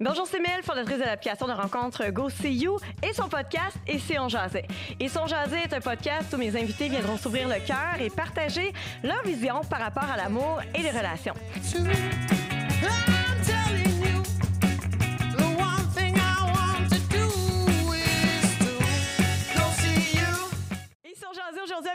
Bonjour, c'est Mel, fondatrice de l'application de rencontre Go See You et son podcast Et si on jasait. Et si on jasait est un podcast où mes invités viendront s'ouvrir le cœur et partager leur vision par rapport à l'amour et les relations.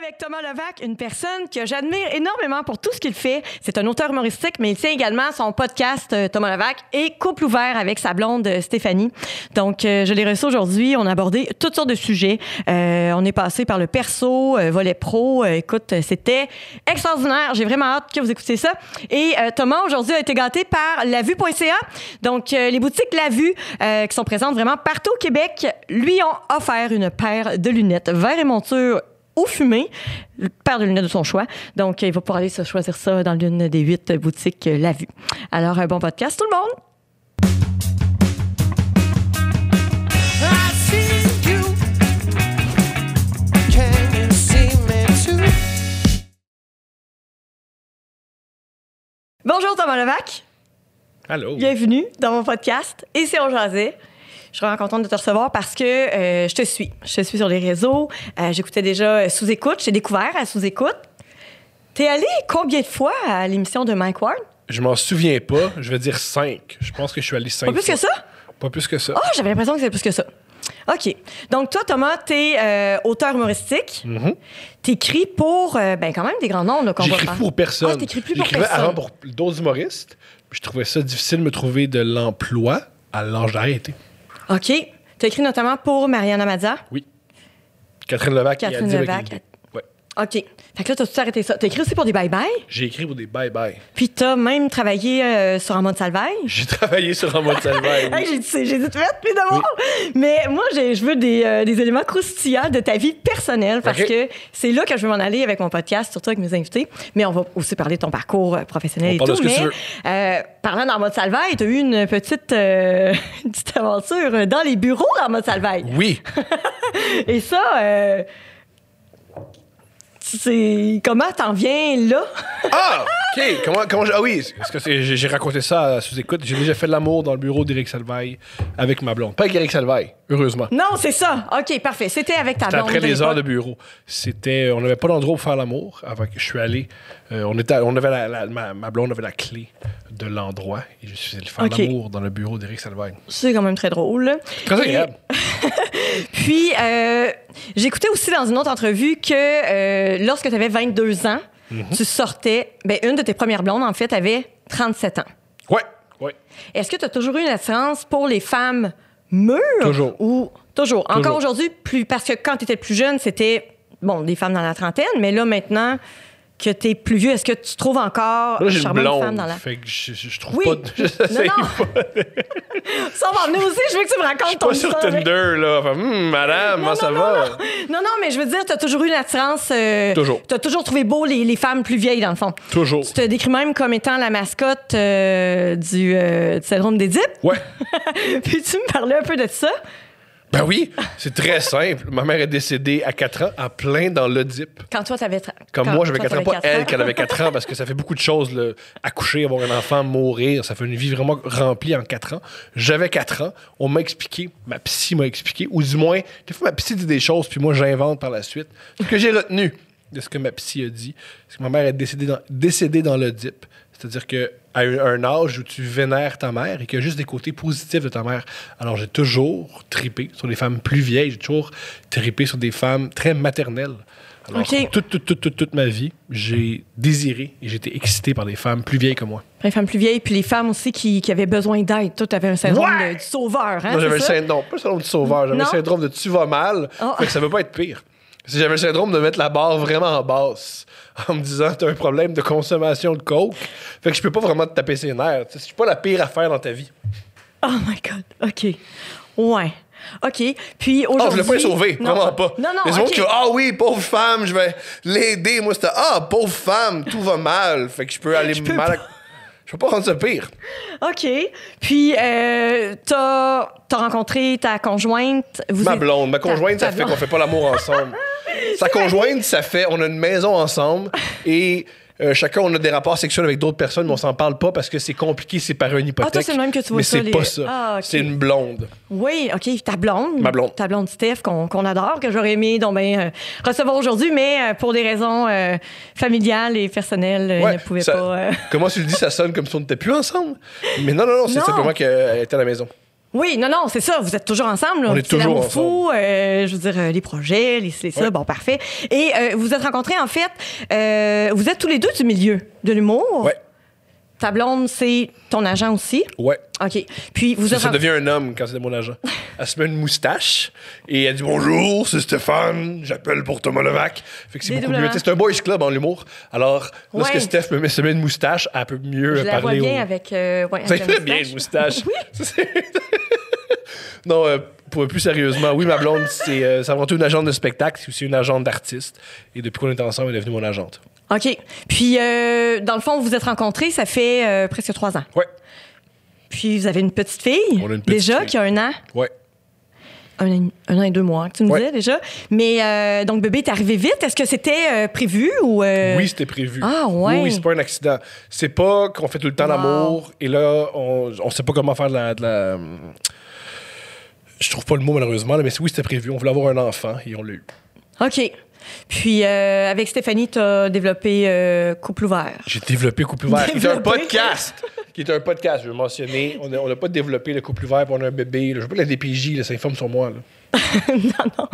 Avec Thomas Levac, une personne que j'admire énormément pour tout ce qu'il fait. C'est un auteur humoristique, mais il tient également son podcast euh, Thomas Levac et couple ouvert avec sa blonde euh, Stéphanie. Donc, euh, je l'ai reçu aujourd'hui. On a abordé toutes sortes de sujets. On est passé par le perso, volet pro. Écoute, c'était extraordinaire. J'ai vraiment hâte que vous écoutiez ça. Et Thomas, aujourd'hui, a été gâté par lavue.ca. Donc, les boutiques La Vue, qui sont présentes vraiment partout au Québec, lui ont offert une paire de lunettes vert et monture ou fumée, paire de lunettes de son choix. Donc, il va pouvoir aller se choisir ça dans l'une des huit boutiques euh, La Vue. Alors, un bon podcast, tout le monde! Bonjour Thomas Levac, Allô? bienvenue dans mon podcast Et si on jasait? Je suis vraiment contente de te recevoir parce que euh, je te suis. Je te suis sur les réseaux. Euh, J'écoutais déjà euh, Sous-Écoute. J'ai découvert à Sous-Écoute. T'es allé combien de fois à l'émission de Mike Ward? Je m'en souviens pas. Je vais dire 5. Je pense que je suis allé 5 Pas plus que ça? Pas plus que ça. Ah, j'avais l'impression que c'était plus que ça. OK. Donc, toi, Thomas, t'es euh, auteur humoristique. T'écris pour, euh, ben, quand même, des grands noms. là, qu'on va J'écris pour personne. Ah, t'écris plus pour J'écrivais personne. avant pour d'autres humoristes. Je trouvais ça difficile de me trouver de l'emploi à l'âge d'arrêter. OK. T'as écrit notamment pour Mariana Mazza. Oui. Catherine Levac. Catherine Levac. OK. Fait que là, t'as tout arrêté ça? T'as écrit aussi pour des bye-bye? J'ai écrit pour des bye-bye. Puis t'as même travaillé euh, sur un mode salvaille? J'ai travaillé sur un mode salvaire. Hey, j'ai dit, j'ai dit tout fait, puis d'abord. Mais moi, je veux des, euh, des éléments croustillants de ta vie personnelle parce que c'est là que je veux m'en aller avec mon podcast, surtout avec mes invités. Mais on va aussi parler de ton parcours euh, professionnel On et parle de tout. ce que mais tu veux. euh, parlant dans mode salvaille, t'as eu une petite, une petite aventure dans les bureaux dans mode salvaille. Oui. Et ça, comment t'en viens là? Ah! OK. Comment, comment j'ai- Ah oui, parce que c'est- j'ai j'ai raconté ça sous écoute. J'ai déjà fait de l'amour dans le bureau d'Éric Salvaille avec ma blonde. Pas avec Éric Salvaille, heureusement. Non, c'est ça. OK, parfait. C'était avec ta C'était blonde. après de les heures de l'époque. bureau. C'était, on n'avait pas d'endroit pour faire l'amour avant que je suis allé. Euh, on était, on avait la, la- ma, ma blonde avait la clé de l'endroit et je suis allé faire Ok. l'amour dans le bureau d'Éric Salvagne. C'est quand même très drôle. Très Et- agréable. Puis, euh, j'écoutais aussi dans une autre entrevue que euh, lorsque tu avais 22 ans, Mhm. tu sortais. Ben, une de tes premières blondes, en fait, avait 37 ans. Ouais, ouais. Est-ce que tu as toujours eu une attirance pour les femmes mûres? Toujours. Ou toujours? Encore aujourd'hui, plus parce que quand tu étais plus jeune, c'était, bon, des femmes dans la trentaine, mais là, maintenant que tu es plus vieux, est-ce que tu trouves encore Là, j'ai une charmante femme blonde. dans la... Fait que je, je- je trouve Oui. pas. de- J'essaye Non, non. pas. Ça va venir aussi, je veux que tu me racontes ton Pas sur histoire. Tinder, là. Enfin, Hum, madame, comment ça non, va? Non, non, mais je veux dire, tu as toujours eu une attirance. euh, Toujours. Tu as toujours trouvé beau les, les femmes plus vieilles, dans le fond. Toujours. Tu te décris même comme étant la mascotte euh, du, euh, du syndrome d'Édipe. Ouais. Puis-tu me parlais un peu de ça? Ben oui, c'est très simple. Ma mère est décédée à 4 ans, en plein dans l'Oedipe. Quand toi, tu avais. Comme moi, j'avais 4 ans, pas elle qu'elle avait 4 ans, parce que ça fait beaucoup de choses, là. accoucher, avoir un enfant, mourir, ça fait une vie vraiment remplie en 4 ans. J'avais 4 ans, on m'a expliqué, ma psy m'a expliqué, ou du moins, des fois ma psy dit des choses, puis moi j'invente par la suite. Ce que j'ai retenu de ce que ma psy a dit, c'est que ma mère est décédée dans, décédée dans l'Oedipe. C'est-à-dire que à un, âge où tu vénères ta mère et qu'il y a juste des côtés positifs de ta mère. Alors j'ai toujours tripé sur des femmes plus vieilles, j'ai toujours tripé sur des femmes très maternelles. Alors, toute, toute, toute, toute, toute ma vie, j'ai désiré et j'ai été excité par des femmes plus vieilles que moi. Les femmes plus vieilles, puis les femmes aussi qui, qui avaient besoin d'aide. Toi, tu avais un syndrome Ouais! de- du sauveur, hein? Moi, j'avais le syndrome, pas le syndrome du sauveur, j'avais le syndrome de tu vas mal, Oh. fait que ça veut pas être pire. Si j'avais le syndrome de mettre la barre vraiment en basse, en me disant t'as un problème de consommation de coke, fait que je peux pas vraiment te taper ses nerfs. Je suis pas la pire affaire dans ta vie. Oh my God. OK. Ouais. OK. Puis Oh, aujourd'hui. je l'ai pas sauvé, Non. vraiment pas. Non, non. Les autres OK. qui ah oui, pauvre femme, je vais l'aider. Moi, c'était ah, pauvre femme, tout va mal. Fait que je peux aller peux mal. à- Je peux pas rendre ça pire. OK. Puis, euh, t'as as rencontré ta conjointe. Vous Ma blonde, ma conjointe, ça fait qu'on fait pas l'amour ensemble. Sa conjointe, ça fait on a une maison ensemble et Euh, chacun, on a des rapports sexuels avec d'autres personnes, mais on s'en parle pas parce que c'est compliqué séparer une hypothèque. Ah, toi, c'est le même que tu vois mais ça, c'est les- pas ça. Ah. C'est une blonde. Oui, OK. Ta blonde. Ma blonde. Ta blonde Steph, qu'on adore, que j'aurais aimé donc, ben, euh, recevoir aujourd'hui, mais euh, pour des raisons familiales et personnelles, Ouais, ne pouvait ça- pas. Comment tu le dis, ça sonne comme si on n'était plus ensemble? Mais non, non, non, c'est simplement qu'elle était à la maison. Oui, non, non, c'est ça. Vous êtes toujours ensemble. là. On est toujours l'amour fou, euh, je veux dire, euh, les projets, les, les ça, Ouais. bon, parfait. Et euh, vous êtes rencontrés, en fait, euh, vous êtes tous les deux du milieu de l'humour? Ouais, Ta blonde, c'est ton agent aussi? ouais. OK. Puis vous Ça, ça devient un homme quand c'est mon agent. Elle se met une moustache et elle dit bonjour, c'est Stéphane, j'appelle pour Thomas Levac. Fait que c'est beaucoup mieux. C'est un boys club en l'humour. Alors, lorsque Ouais. Steph me met, se met une moustache, elle peut mieux Je la vois parler. bien au- avec. euh, ouais, Ça avec fait bien une moustache. moustache. non, euh, pour plus sérieusement, oui, ma blonde, c'est euh, c'est avant tout une agente de spectacle, c'est aussi une agente d'artiste. Et depuis qu'on est ensemble, elle est devenue mon agente. OK. Puis, euh, dans le fond, vous vous êtes rencontrés, ça fait euh, presque trois ans. Ouais, Puis, vous avez une petite fille. On a une petite déjà, fille. qui a un an? ouais. Un, an- un an et deux mois, que tu me Ouais. disais déjà. Mais, euh, donc, bébé est arrivé vite. Est-ce que c'était euh, prévu ou. euh, Oui, c'était prévu. Ah, ouais. Oui, oui, c'est pas un accident. C'est pas qu'on fait tout le temps Wow. l'amour et là, on, on sait pas comment faire de la, de la- Je trouve pas le mot malheureusement, là, mais oui, c'était prévu. On voulait avoir un enfant et on l'a eu. OK. Puis, euh, avec Stéphanie, tu as développé euh, Couple ouvert. J'ai développé Couple ouvert, qui est un podcast. qui est un podcast, je veux mentionner. On n'a pas développé le couple ouvert pour on a un bébé. là. Je veux pas la DPJ là, s'informe sur moi. là. non, non.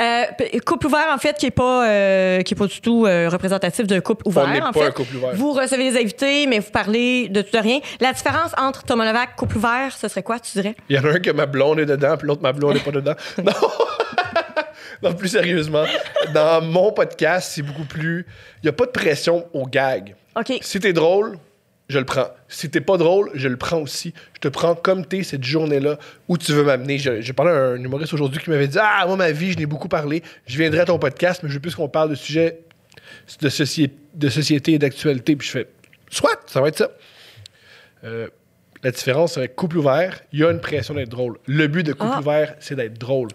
Euh, couple ouvert, en fait, qui n'est pas, euh, qui est pas du tout euh, représentatif d'un couple ouvert. On n'est pas fait. un couple ouvert. Vous recevez des invités, mais vous parlez de tout de rien. La différence entre Thomas Levac, couple ouvert, ce serait quoi, tu dirais? Il y en a un que ma blonde est dedans, puis l'autre, ma blonde n'est pas dedans. Non! non, plus sérieusement, dans mon podcast, c'est beaucoup plus. Il n'y a pas de pression au gag. OK. Si t'es drôle, je le prends. Si t'es pas drôle, je le prends aussi. Je te prends comme t'es cette journée-là où tu veux m'amener. Je- J'ai parlé à un humoriste aujourd'hui qui m'avait dit Ah, moi, ma vie, je n'ai beaucoup parlé. Je viendrai à ton podcast, mais je veux plus qu'on parle de sujets de, soci- de société et d'actualité. Puis je fais Soit, ça va être ça. Euh, la différence avec couple ouvert, il y a une pression d'être drôle. Le but de couple Ah. ouvert, c'est d'être drôle.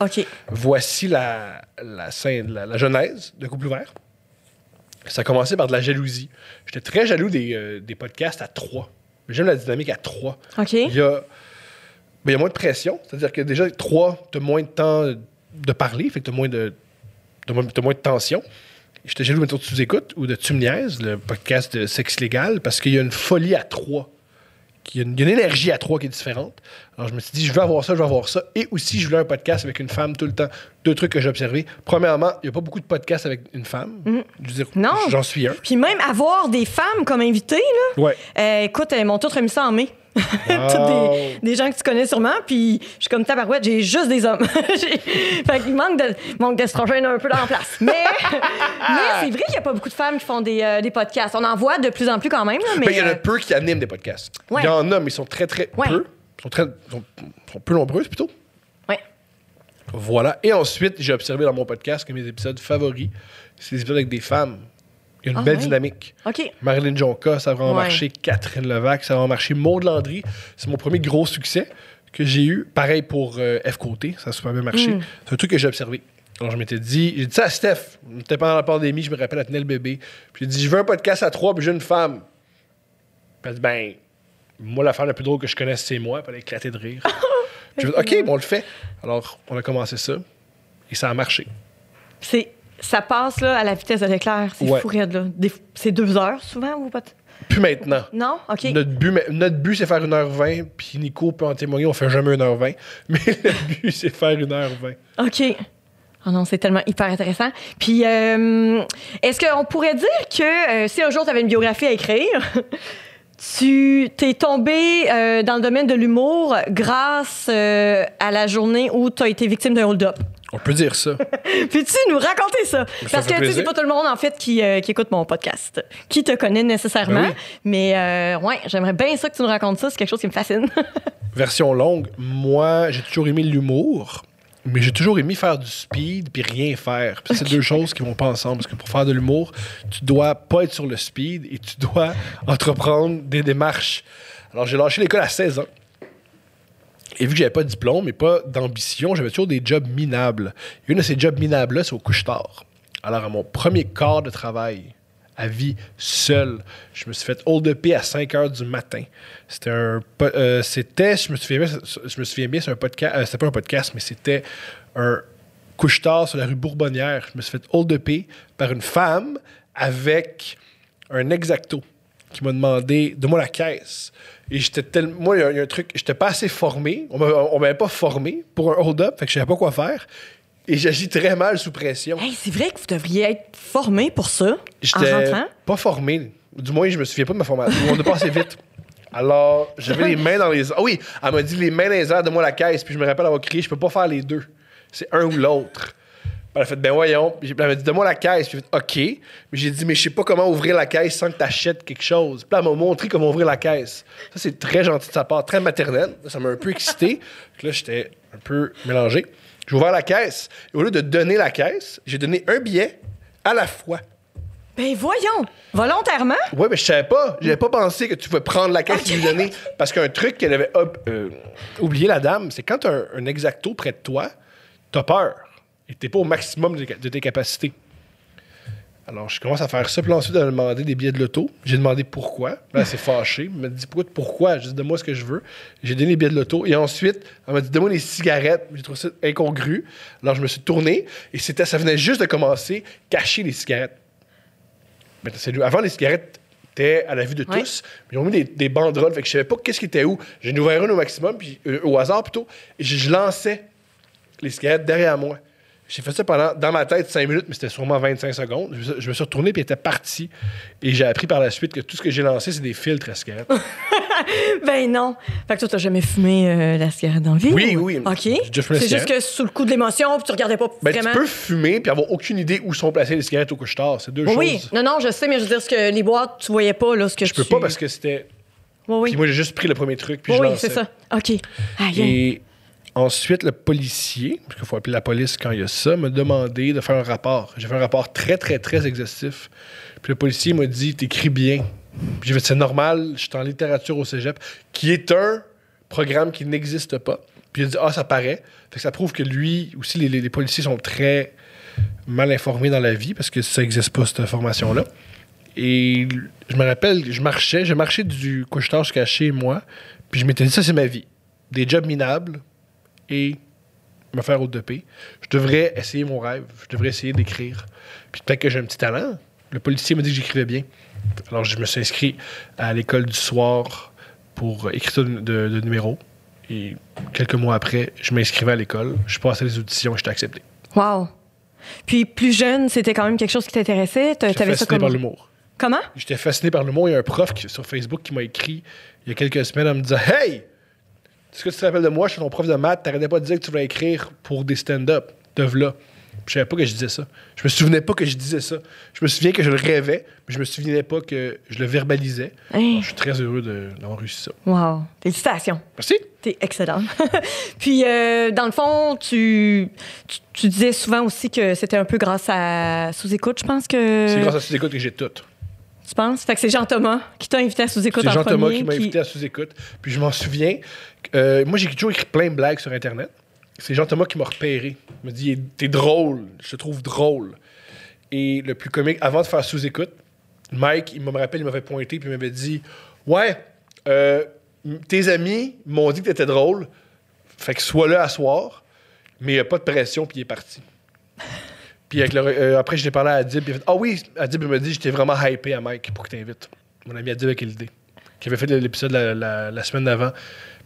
Voici la, la, scène, la, la genèse de Couple ouvert. Ça a commencé par de la jalousie. J'étais très jaloux des, euh, des podcasts à trois. J'aime la dynamique à trois. Il y a, ben, il y a moins de pression. C'est-à-dire que déjà, trois, tu as moins de temps de parler, fait que tu as moins de, t'as moins, de tension. J'étais jaloux, mettons, de écoutes ou de Tu me niaises, le podcast de sexe légal, parce qu'il y a une folie à trois. Il y, a une, il y a une énergie à trois qui est différente. Alors, je me suis dit, je veux avoir ça, je veux avoir ça. Et aussi, je voulais un podcast avec une femme tout le temps. Deux trucs que j'ai observés. Premièrement, il n'y a pas beaucoup de podcasts avec une femme. Je veux dire, Non. j'en suis un. Puis même avoir des femmes comme invitées, là, Ouais. euh, écoute, elles m'ont toutes remis ça en mai. Wow. Des, des gens que tu connais sûrement, puis je suis comme tabarouette, j'ai juste des hommes. Fait qu'il manque de- manque d'estrogène un peu dans la place. Mais, mais c'est vrai qu'il n'y a pas beaucoup de femmes qui font des, euh, des podcasts. On en voit de plus en plus quand même. là, mais Mais il y en a peu qui animent des podcasts. Il Ouais. y en a, mais ils sont très, très Ouais. peu. Ils sont, très, sont, sont peu nombreuses, plutôt. ouais. Voilà. Et ensuite, j'ai observé dans mon podcast que mes épisodes favoris, c'est les épisodes avec des femmes. Il y a une Ah, belle dynamique. OK. Marilyn Jonca, ça a vraiment Ouais. marché. Catherine Levac, ça a vraiment marché. Maud Landry, c'est mon premier gros succès que j'ai eu. Pareil pour euh, F Côté, ça a super bien marché. Mm. C'est un truc que j'ai observé. Alors, je m'étais dit, j'ai dit ça à Steph. C'était pendant la pandémie, je me rappelle, elle tenait le bébé. Puis j'ai dit, je veux un podcast à trois, puis j'ai une femme. Puis elle dit, ben, moi, la femme la plus drôle que je connaisse, c'est moi. Puis elle a éclaté de rire. J'ai dit, OK, bon, on le fait. Alors, on a commencé ça. Et ça a marché. C'est, ça passe là, à la vitesse de l'éclair. C'est Ouais. fou raide, là. Des- c'est deux heures souvent ou pas? Puis maintenant. Non? OK. Notre but, notre but, c'est faire 1h20, puis Nico peut en témoigner, on fait jamais 1h20. Mais le but, c'est faire 1h20. OK. Oh non, c'est tellement hyper intéressant. Puis, euh, est-ce qu'on pourrait dire que euh, si un jour tu avais une biographie à écrire, tu t'es tombé euh, dans le domaine de l'humour grâce euh, à la journée où tu as été victime d'un hold-up? On peut dire ça. Peux-tu nous raconter ça? Parce que tu sais, c'est pas tout le monde, en fait, qui, euh, qui écoute mon podcast, qui te connaît nécessairement. Ben oui. Mais ouais, j'aimerais bien ça que tu nous racontes ça. C'est quelque chose qui me fascine. Version longue, moi, j'ai toujours aimé l'humour, mais j'ai toujours aimé faire du speed puis rien faire. Puis c'est deux choses qui vont pas ensemble. Parce que pour faire de l'humour, tu dois pas être sur le speed et tu dois entreprendre des démarches. Alors, j'ai lâché l'école à 16 ans. Et vu que j'avais pas de diplôme et pas d'ambition, j'avais toujours des jobs minables. Et une de ces jobs minables-là, c'est au couche-tard. Alors, à mon premier quart de travail, Elle vit seule. Je me suis fait hold upé à 5 heures du matin. C'était un. euh, c'était, je me souviens bien, je me bien, c'est un podcast. euh, c'était pas un podcast, mais c'était un couche-tard sur la rue Bourbonnière. Je me suis fait hold upé par une femme avec un exacto qui m'a demandé de moi la caisse. Et j'étais tellement. Moi, il y, a- un truc, j'étais pas assez formé. On m'avait pas formé pour un hold-up, fait que je savais pas quoi faire. Et j'agis très mal sous pression. Hey, c'est vrai que vous devriez être formé pour ça en J'étais rentrant. pas formé. Du moins, je me souviens pas de ma formation. On a passé vite. Alors, j'avais les mains dans les airs. Ah oui, elle m'a dit les mains dans les airs, de moi la caisse. Puis je me rappelle avoir crié, je peux pas faire les deux. C'est un ou l'autre. Puis Elle a fait, ben voyons. Puis elle m'a dit, donne-moi la caisse. Puis j'ai fait, OK. Mais j'ai dit, mais je sais pas comment ouvrir la caisse sans que tu achètes quelque chose. Puis elle m'a montré comment ouvrir la caisse. Ça, c'est très gentil de sa part, très maternel. Ça m'a un peu excité. Puis là, j'étais un peu mélangé. J'ai ouvert la caisse. Et au lieu de donner la caisse, j'ai donné un billet à la fois. Ben voyons, volontairement? Ouais, mais je savais pas. J'avais pas pensé que tu pouvais prendre la caisse et lui donner. Parce qu'un truc qu'elle avait euh, oublié, la dame, c'est quand t'as un, un exacto près de toi, t'as peur. Et t'es pas au maximum de, de tes capacités. Alors, je commence à faire ça. Puis là, ensuite, elle m'a demandé des billets de l'auto. J'ai demandé pourquoi. Là, elle s'est fâchée. Elle m'a dit pourquoi, pourquoi? J'ai dit donne-moi ce que je veux. J'ai donné les billets de l'auto. Et ensuite, elle m'a dit donne-moi des cigarettes. J'ai trouvé ça incongru. Alors, je me suis tourné. Et c'était, ça venait juste de commencer, cacher les cigarettes. Mais. Avant, les cigarettes étaient à la vue de Ouais. tous. Ils ont mis des, des banderoles. Fait que je savais pas qu'est-ce qui était où. J'ai ouvert une au maximum, puis euh, au hasard plutôt. Et je, je lançais les cigarettes derrière moi. J'ai fait ça pendant, dans ma tête, 5 minutes, mais c'était sûrement 25 secondes. Je, me suis retourné, puis il était parti. Et j'ai appris par la suite que tout ce que j'ai lancé, c'est des filtres à cigarettes. Ben non. Fait que toi, t'as jamais fumé euh, la cigarette dans le vie? Oui, ou- oui. OK. C'est juste cigarette. que sous le coup de l'émotion, puis tu regardais pas Ben, vraiment. tu peux fumer, puis avoir aucune idée où sont placées les cigarettes au couche-tard. C'est deux Oui, oui. choses. Non, non, je sais, mais je veux dire, ce que les boîtes, tu voyais pas, là, ce que Je tu... peux pas parce que c'était. Oui, oui. Puis moi, j'ai juste pris le premier truc, puis oui, je oui, c'est ça. OK. Aïe, aïe. Et ensuite, le policier, parce qu'il faut appeler la police quand il y a ça, m'a demandé de faire un rapport. J'ai fait un rapport très, très, très exhaustif. Puis le policier m'a dit T'écris bien. J'ai fait C'est normal, je suis en littérature au cégep, qui est un programme qui n'existe pas. Puis il a dit Ah, ça paraît. Fait que ça prouve que lui, aussi, les, les- les policiers sont très mal informés dans la vie parce que ça n'existe pas, cette formation-là. Et je me rappelle, je marchais, j'ai marché du couche-tard jusqu'à chez moi, puis je m'étais dit, ça, c'est ma vie. Des jobs minables et me faire au 2P. Je devrais essayer mon rêve, je devrais essayer d'écrire. Puis peut-être que j'ai un petit talent. Le policier m'a dit que j'écrivais bien. Alors, je me suis inscrit à l'école du soir pour écriture de, de, de numéros. Et quelques mois après, je m'inscrivais à l'école. Je passais les auditions et j'étais accepté. Wow. Puis plus jeune, c'était quand même quelque chose qui t'intéressait? T'a- J'étais T'avais ça fasciné comme... par l'humour. Comment? J'étais fasciné par l'humour. Il y a un prof qui- sur Facebook qui m'a écrit il y a quelques semaines en me disant Hey, est-ce que tu te rappelles de moi Je suis ton prof de maths. T'arrêtais pas de dire que tu voulais écrire pour des stand-up. Te v'là. Je savais pas que je disais ça. Je me souvenais pas que je disais ça. Je me souviens que je le rêvais, mais je me souvenais pas que je le verbalisais. Hein? Alors, je suis très heureux de- d'avoir réussi ça. Wow. Félicitations. Merci. T'es excellent. Puis, euh, dans le fond, tu, tu, tu disais souvent aussi que c'était un peu grâce à Sous-Écoute, je pense que... C'est grâce à sous-écoute que j'ai tout. Tu penses? Fait que c'est Jean-Thomas qui t'a invité à Sous-Écoute C'est en Jean-Thomas premier, qui m'a invité à sous-écoute. Puis je m'en souviens. euh, moi, j'ai toujours écrit plein de blagues sur Internet. C'est Jean-Thomas qui m'a repéré. Il m'a dit T'es drôle, je te trouve drôle. Et le plus comique, avant de faire sous-écoute, Mike, il me rappelle, il m'avait pointé, puis il m'avait dit Ouais, euh, tes amis m'ont dit que t'étais drôle, fait que sois là à soir, mais il n'y a pas de pression, puis il est parti. Puis euh, après, je l'ai parlé à Adib. Il Ah oui, Adib, il m'a dit J'étais vraiment hypé à Mike pour que t'invites. Mon ami Adib avec l'idée. Qui avait fait l'épisode la, la- semaine d'avant.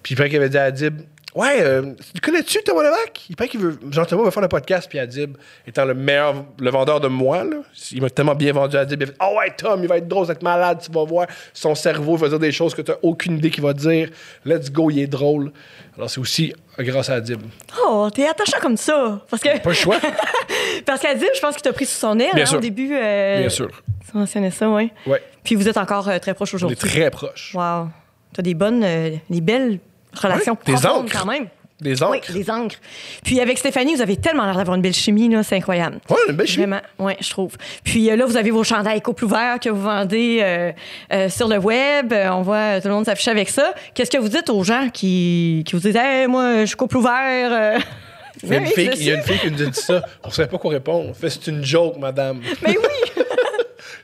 Puis il paraît qu'il avait dit à Adib Ouais, euh, tu connais-tu Thomas Levac? Il paraît qu'il veut. Jean-Thomas va faire le podcast. Puis Adib, étant le meilleur, le vendeur de moi, là, il m'a tellement bien vendu Adib. Il a fait Ah ouais, Tom, il va être drôle, il va être malade, tu vas voir. Son cerveau il va dire des choses que tu n'as aucune idée qu'il va dire. Let's go, il est drôle. Alors c'est aussi grâce à Adib. Oh, t'es attachant comme ça. Parce que, Pas le choix, parce qu'Adib, je pense qu'il t'a pris sous son aile hein, au début. euh, bien sûr. Tu mentionnais ça, oui. Ouais, Puis vous êtes encore euh, très proches on est aujourd'hui. très proches. Wow. T'as des bonnes, euh, des belles des profondes encres. quand même. Des Oui, encres. des encres. Puis avec Stéphanie, vous avez tellement l'air d'avoir une belle chimie, là, c'est incroyable. Ouais, une belle chimie. Vraiment, oui, je trouve. Puis euh, là, vous avez vos chandails couple ouvert que vous vendez euh, euh, sur le web. On voit tout le monde s'afficher avec ça. Qu'est-ce que vous dites aux gens qui, qui vous disent Hey, moi, je suis couple ouvert euh? Il y, a une Oui, fille, qui nous a dit ça. On savait pas quoi répondre. On fait c'est une joke, madame? Mais oui!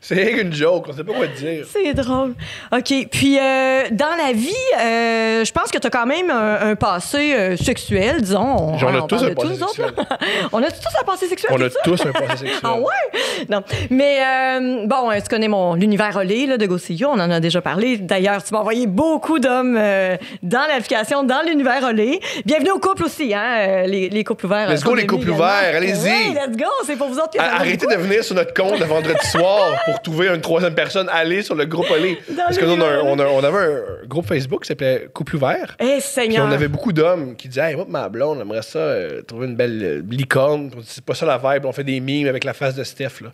C'est rien qu'une joke, on sait pas quoi te dire. C'est drôle. OK. Puis, euh, dans la vie, euh, je pense que tu as quand même un, un passé euh, sexuel, disons. Genre, on a tous un passé tous, nous autres, sexuel. on a tous un passé sexuel. On a tous un passé sexuel. Ah ouais? Non. Mais euh, bon, tu connais mon l'univers Olé là, de GoCU, on en a déjà parlé. D'ailleurs, tu m'as envoyé beaucoup d'hommes dans l'application, dans l'univers Olé. Bienvenue au couple aussi, hein, les, les couples ouverts. Let's go, les couples ouverts, allez-y. Let's go, c'est pour vous autres Arrêtez de venir sur notre compte le vendredi soir pour trouver une troisième personne. Allez sur le groupe Olé. Parce que nous, on, a un- numéro. on a- on avait un groupe Facebook qui s'appelait Couple ouvert. Eh, Puis Seigneur. on avait beaucoup d'hommes qui disaient Hey, moi, pis ma blonde, on aimerait ça, euh, trouver une belle euh, licorne. Puis on dit, C'est pas ça la vibe. On fait des mimes avec la face de Steph. Là.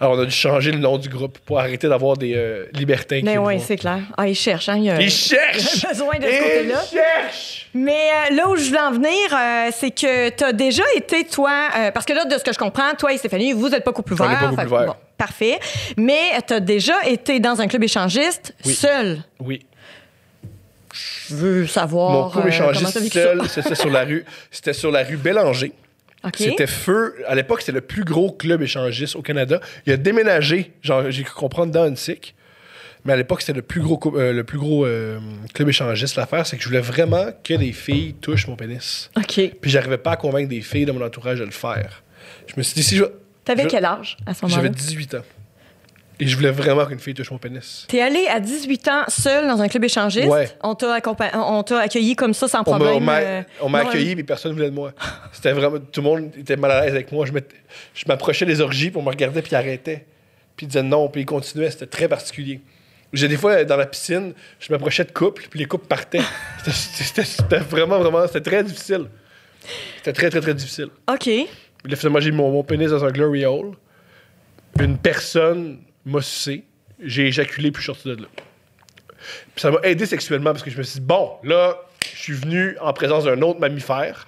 Alors, on a dû changer le nom du groupe pour arrêter d'avoir des euh, libertins qui Mais nous oui, voient. c'est clair. Ah, ils cherchent, hein. il y a- Ils cherchent! Besoin de ce Ils cherchent! Mais euh, là où je voulais en venir, euh, c'est que tu as déjà été, toi, euh, parce que là, de ce que je comprends, toi et Stéphanie, vous n'êtes pas couple On ouvert. n'est pas couple Fait que, ouvert. bon, parfait. Mais tu as déjà été dans un club échangiste Oui. seul. Oui. Je veux savoir. Mon club euh, échangiste seul, c'était sur la rue. C'était sur la rue Bélanger. OK. C'était feu. À l'époque, c'était le plus gros club échangiste au Canada. Il a déménagé, j'ai cru comprendre, dans Huntsic. Mais à l'époque, c'était le plus gros, euh, le plus gros euh, club échangiste. L'affaire, c'est que je voulais vraiment que les filles touchent mon pénis. OK. Puis j'arrivais pas à convaincre des filles de mon entourage de le faire. Je me suis dit, si je. T'avais je- quel âge à ce moment-là? J'avais 18 ans. Et je voulais vraiment qu'une fille touche mon pénis. T'es allé à 18 ans seul dans un club échangiste? Ouais. On t'a accueilli comme ça sans problème. on m'a euh, on m'a non, accueilli, mais personne ne voulait de moi. C'était vraiment. Tout le monde était mal à l'aise avec moi. Je m'approchais des orgies, puis on me regardait, puis il arrêtait. Puis il disait non, puis il continuait. C'était très particulier. J'ai des fois, dans la piscine, je m'approchais de couples, puis les couples partaient. C'était vraiment, vraiment. C'était très difficile. C'était très, très, très difficile. OK. Là, finalement, j'ai mis mon, mon pénis dans un glory hole. Une personne m'a sucé. J'ai éjaculé, puis je suis sorti de là. Puis ça m'a aidé sexuellement parce que je me suis dit, bon, là, je suis venu en présence d'un autre mammifère.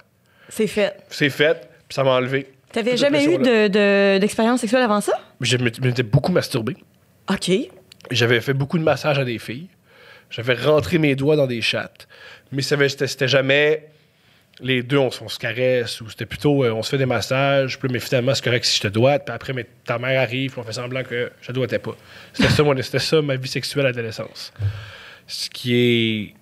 C'est fait. C'est fait, puis ça m'a enlevé. T'avais jamais eu pression-là. de- de- d'expérience sexuelle avant ça? Je m'étais beaucoup masturbé. OK. J'avais fait beaucoup de massages à des filles. J'avais rentré mes doigts dans des chattes. Mais c'était jamais les deux, on, se- on se caresse, ou c'était plutôt euh, on se fait des massages, puis mais finalement, c'est correct si je te doite, puis après, mais ta mère arrive, puis on fait semblant que je te doitais pas. C'était ça, mon- c'était ça ma vie sexuelle à l'adolescence. Ce qui est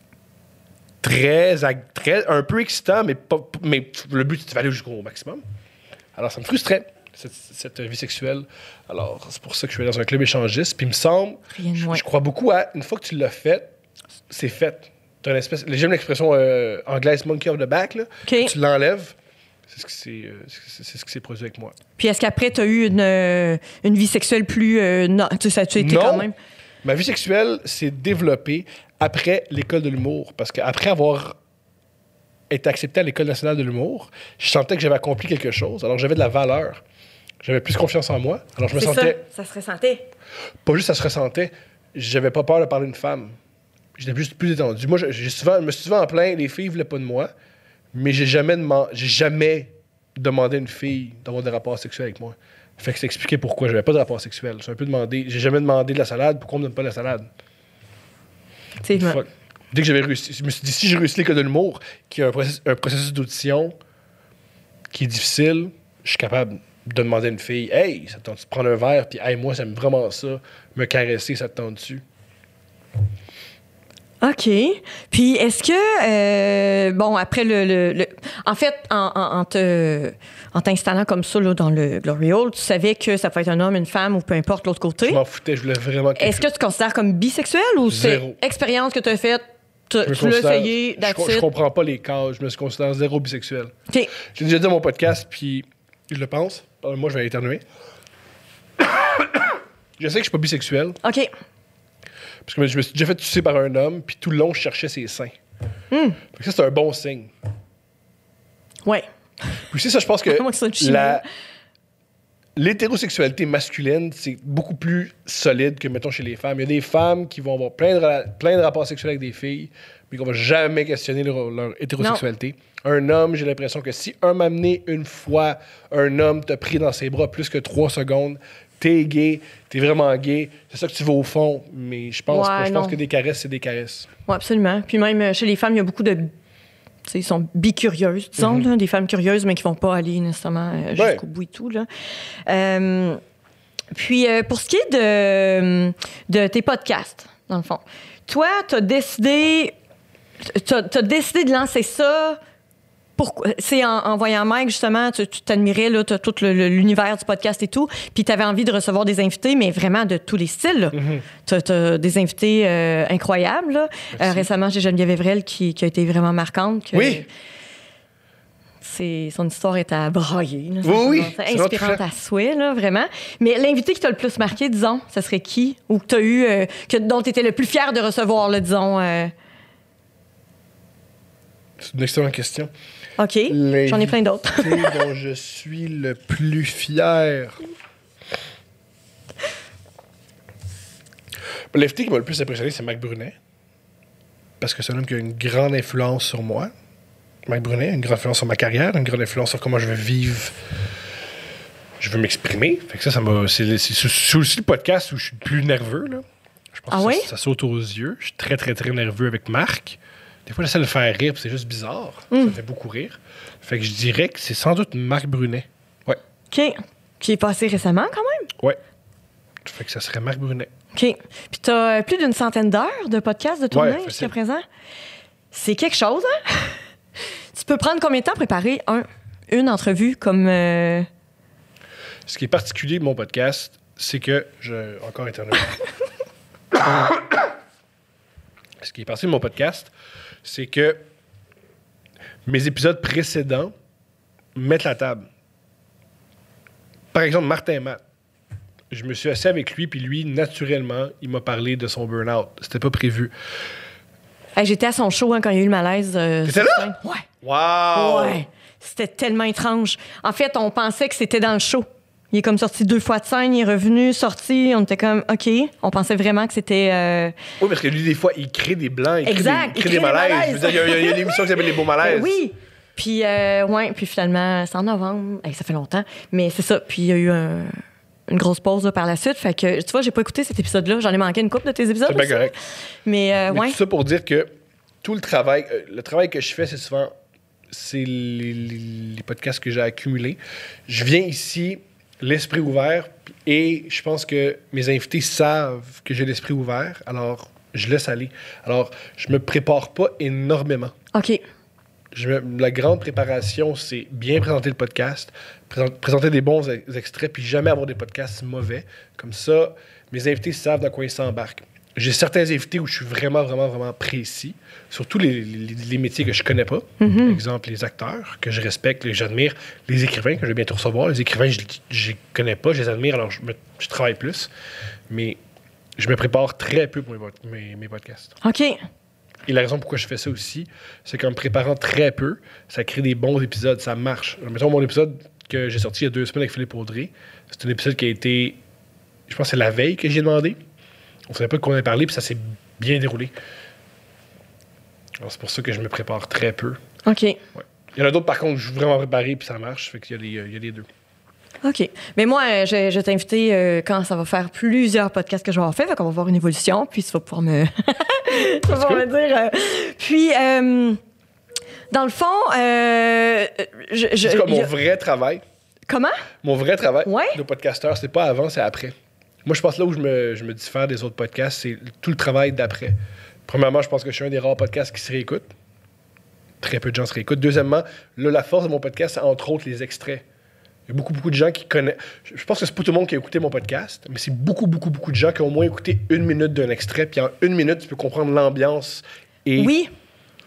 très, très un peu excitant, mais, pas, mais le but, c'est d'aller jusqu'au maximum. Alors, ça me frustrait, cette, cette vie sexuelle. Alors, c'est pour ça que je suis allé dans un club échangiste. Puis, il me semble, je crois beaucoup à une fois que tu l'as fait, c'est fait. T'as une espèce, j'aime l'expression euh, anglaise monkey of the back, là. Tu l'enlèves. C'est ce qui s'est euh, c'est- ce qui s'est produit avec moi. Puis est-ce qu'après, tu as eu une, euh, une vie sexuelle plus. non, tu sais, tu été Non. quand même? Ma vie sexuelle s'est développée après l'école de l'humour. Parce qu'après avoir été accepté à l'école nationale de l'humour, je sentais que j'avais accompli quelque chose. Alors j'avais de la valeur. J'avais plus confiance en moi. Alors je me sentais, ça. Ça se ressentait. pas juste ça se ressentait, j'avais pas peur de parler d'une femme. J'étais juste plus détendu. Moi, j'ai souvent, je me suis souvent plaint, les filles voulaient pas de moi, mais j'ai jamais, j'ai jamais demandé à une fille d'avoir des rapports sexuels avec moi. Fait que c'est expliqué pourquoi j'avais pas de rapport sexuel. C'est un peu demandé. J'ai jamais demandé de la salade, pourquoi on me donne pas de la salade? C'est. Dès que j'avais réussi, je me suis dit, si j'ai réussi l'école de l'humour, qui est un processus, un processus d'audition qui est difficile, je suis capable de demander à une fille, hey, ça te tente de prendre un verre, puis hey, moi, j'aime vraiment ça, me caresser, ça te tente dessus. OK. Puis est-ce que, euh, bon, après le. le- le- en fait, en, en- en te- en t'installant comme ça là, dans le Glory Hole, tu savais que ça peut être un homme, une femme ou peu importe l'autre côté? Je m'en foutais, je voulais vraiment Est-ce que tu te considères comme bisexuel ou c'est Zéro. expérience que tu as faite, tu, tu l'as essayé, je, je comprends pas les cas, je me suis considéré zéro bisexuel. OK. J'ai déjà dit à mon podcast, puis je le pense. Euh, Moi, je vais éternuer. je sais que je suis pas bisexuel, OK. Parce que je me suis déjà fait tuer par un homme, puis tout le long, je cherchais ses seins. Hmm. Ça, c'est un bon signe. Ouais. Puis aussi, ça, je pense que la- l'hétérosexualité masculine, c'est beaucoup plus solide que, mettons, chez les femmes. Il y a des femmes qui vont avoir plein de, ra- plein de rapports sexuels avec des filles, mais qu'on va jamais questionner leur, leur hétérosexualité. Un homme, j'ai l'impression que si un m'a amené une fois, un homme t'a pris dans ses bras plus que trois secondes, t'es gay, t'es vraiment gay, c'est ça que tu vas au fond. Mais je pense, Ouais, pas. je pense que des caresses, c'est des caresses. Oui, absolument. Puis même euh, chez les femmes, il y a beaucoup de. Tu sais, ils sont bicurieuses, disons, là, des femmes curieuses, mais qui vont pas aller nécessairement euh, Mhm. Ouais. jusqu'au bout et tout. Là. Euh, Puis, euh, pour ce qui est de, de tes podcasts, dans le fond, toi, tu as décidé, t'as, t'as décidé de lancer ça. C'est en, en voyant Mike, justement, tu, tu t'admirais tout l'univers du podcast et tout, puis tu avais envie de recevoir des invités, mais vraiment de tous les styles. là. T'as- T'as des invités euh, incroyables. là. Euh, récemment, j'ai Geneviève Evrel qui, qui a été vraiment marquante. que- Oui. son histoire est à là. Oui, oui, C'est fait. à souhait, là, vraiment. Mais l'invité qui t'a le plus marqué, disons, ce serait qui? Ou que t'as eu, euh, que, dont tu étais le plus fier de recevoir, là, disons. C'est une excellente question. OK. J'en ai plein d'autres. Dont je suis le plus fier. L'invité qui m'a le plus impressionné, c'est Mac Brunet. Parce que c'est un homme qui a une grande influence sur moi. Mac Brunet, une grande influence sur ma carrière, une grande influence sur comment je veux vivre. Je veux m'exprimer. Fait que ça, ça m'a. C'est aussi le podcast où je suis le plus nerveux, là. Je pense Ah que oui? ça, ça saute aux yeux. Je suis très, très, très nerveux avec Marc. Des fois, j'essaie de le faire rire, c'est juste bizarre. Ça me fait beaucoup rire. Fait que je dirais que c'est sans doute Marc Brunet. Ouais. OK. Qui est passé récemment, quand même? Ouais. Fait que ça serait Marc Brunet. OK. Puis tu as plus d'une centaine d'heures de podcast de tournée Ouais, jusqu'à présent. C'est quelque chose, hein? tu peux prendre combien de temps à préparer un, une entrevue comme. euh, Ce qui est particulier de mon podcast, c'est que je. Encore internet. Ce qui est particulier de mon podcast, c'est que mes épisodes précédents mettent la table. Par exemple, Martin Matt. Je me suis assis avec lui, puis lui, naturellement, il m'a parlé de son burn-out. C'était pas prévu. hey, J'étais à son show hein, quand il y a eu le malaise. euh, T'étais là? Ouais. Wow! Ouais. C'était tellement étrange. En fait, on pensait que c'était dans le show. Il est comme sorti deux fois de scène, il est revenu, sorti. On était comme, OK. On pensait vraiment que c'était. euh, Oui, parce que lui, des fois, il crée des blancs, il crée Exact, des, il crée des malaises. Je veux dire, Il y a, il y a- une émission qui s'appelle Les Beaux Malaises. Ben oui. Puis, euh, ouais, puis finalement, c'est en novembre. Hey, ça fait longtemps. Mais c'est ça. Puis, il y a eu un- une grosse pause là, par la suite. Fait que, tu vois, j'ai pas écouté cet épisode-là. J'en ai manqué une couple de tes épisodes. C'est bien correct. Mais, euh, Mais ouais. tout ça pour dire que tout le travail, euh, le travail que je fais, c'est souvent c'est les, les- les podcasts que j'ai accumulés. Je viens ici, l'esprit ouvert, et je pense que mes invités savent que j'ai l'esprit ouvert, alors je laisse aller. Alors, je me prépare pas énormément. OK. Je me- la grande préparation, c'est bien présenter le podcast, présent- présenter des bons ex- extraits, puis jamais avoir des podcasts mauvais. Comme ça, mes invités savent dans quoi ils s'embarquent. J'ai certains invités où je suis vraiment, vraiment, vraiment précis, surtout les, les- les métiers que je connais pas. Par exemple, les acteurs que je respecte, que j'admire, les écrivains que je vais bientôt recevoir. Les écrivains, je les connais pas, je les admire, alors je, me- je travaille plus. Mais je me prépare très peu pour mes, pod- mes- mes podcasts. OK. Et la raison pourquoi je fais ça aussi, c'est qu'en me préparant très peu, ça crée des bons épisodes, ça marche. Mettons mon épisode que j'ai sorti il y a deux semaines avec Philippe Audrey, c'est un épisode qui a été, je pense c'est la veille que j'ai demandé. On savait pas de quoi on avait parlé, puis ça s'est bien déroulé. Alors c'est pour ça que je me prépare très peu. OK. Ouais. Il y en a d'autres, par contre, je suis vraiment préparé, puis ça marche. Fait qu'il y a les, euh, il y a les deux. OK. Mais moi, euh, je, je t'ai invité euh, quand ça va faire plusieurs podcasts que je vais avoir fait. Fait qu'on va voir une évolution, puis tu vas pouvoir me, tu vas pouvoir me dire. euh, Puis, euh, dans le fond, euh, je, je- C'est comme mon vrai travail? comment? Mon vrai travail Ouais. de podcasteur, c'est pas avant, c'est après. Moi, je pense là où je me, je me diffère des autres podcasts, c'est tout le travail d'après. Premièrement, je pense que je suis un des rares podcasts qui se réécoute. Très peu de gens se réécoutent. Deuxièmement, là, la force de mon podcast, c'est entre autres les extraits. Il y a beaucoup, beaucoup de gens qui connaissent. Je pense que c'est pas tout le monde qui a écouté mon podcast, mais c'est beaucoup, beaucoup, beaucoup de gens qui ont au moins écouté une minute d'un extrait. Puis en une minute, tu peux comprendre l'ambiance et Oui.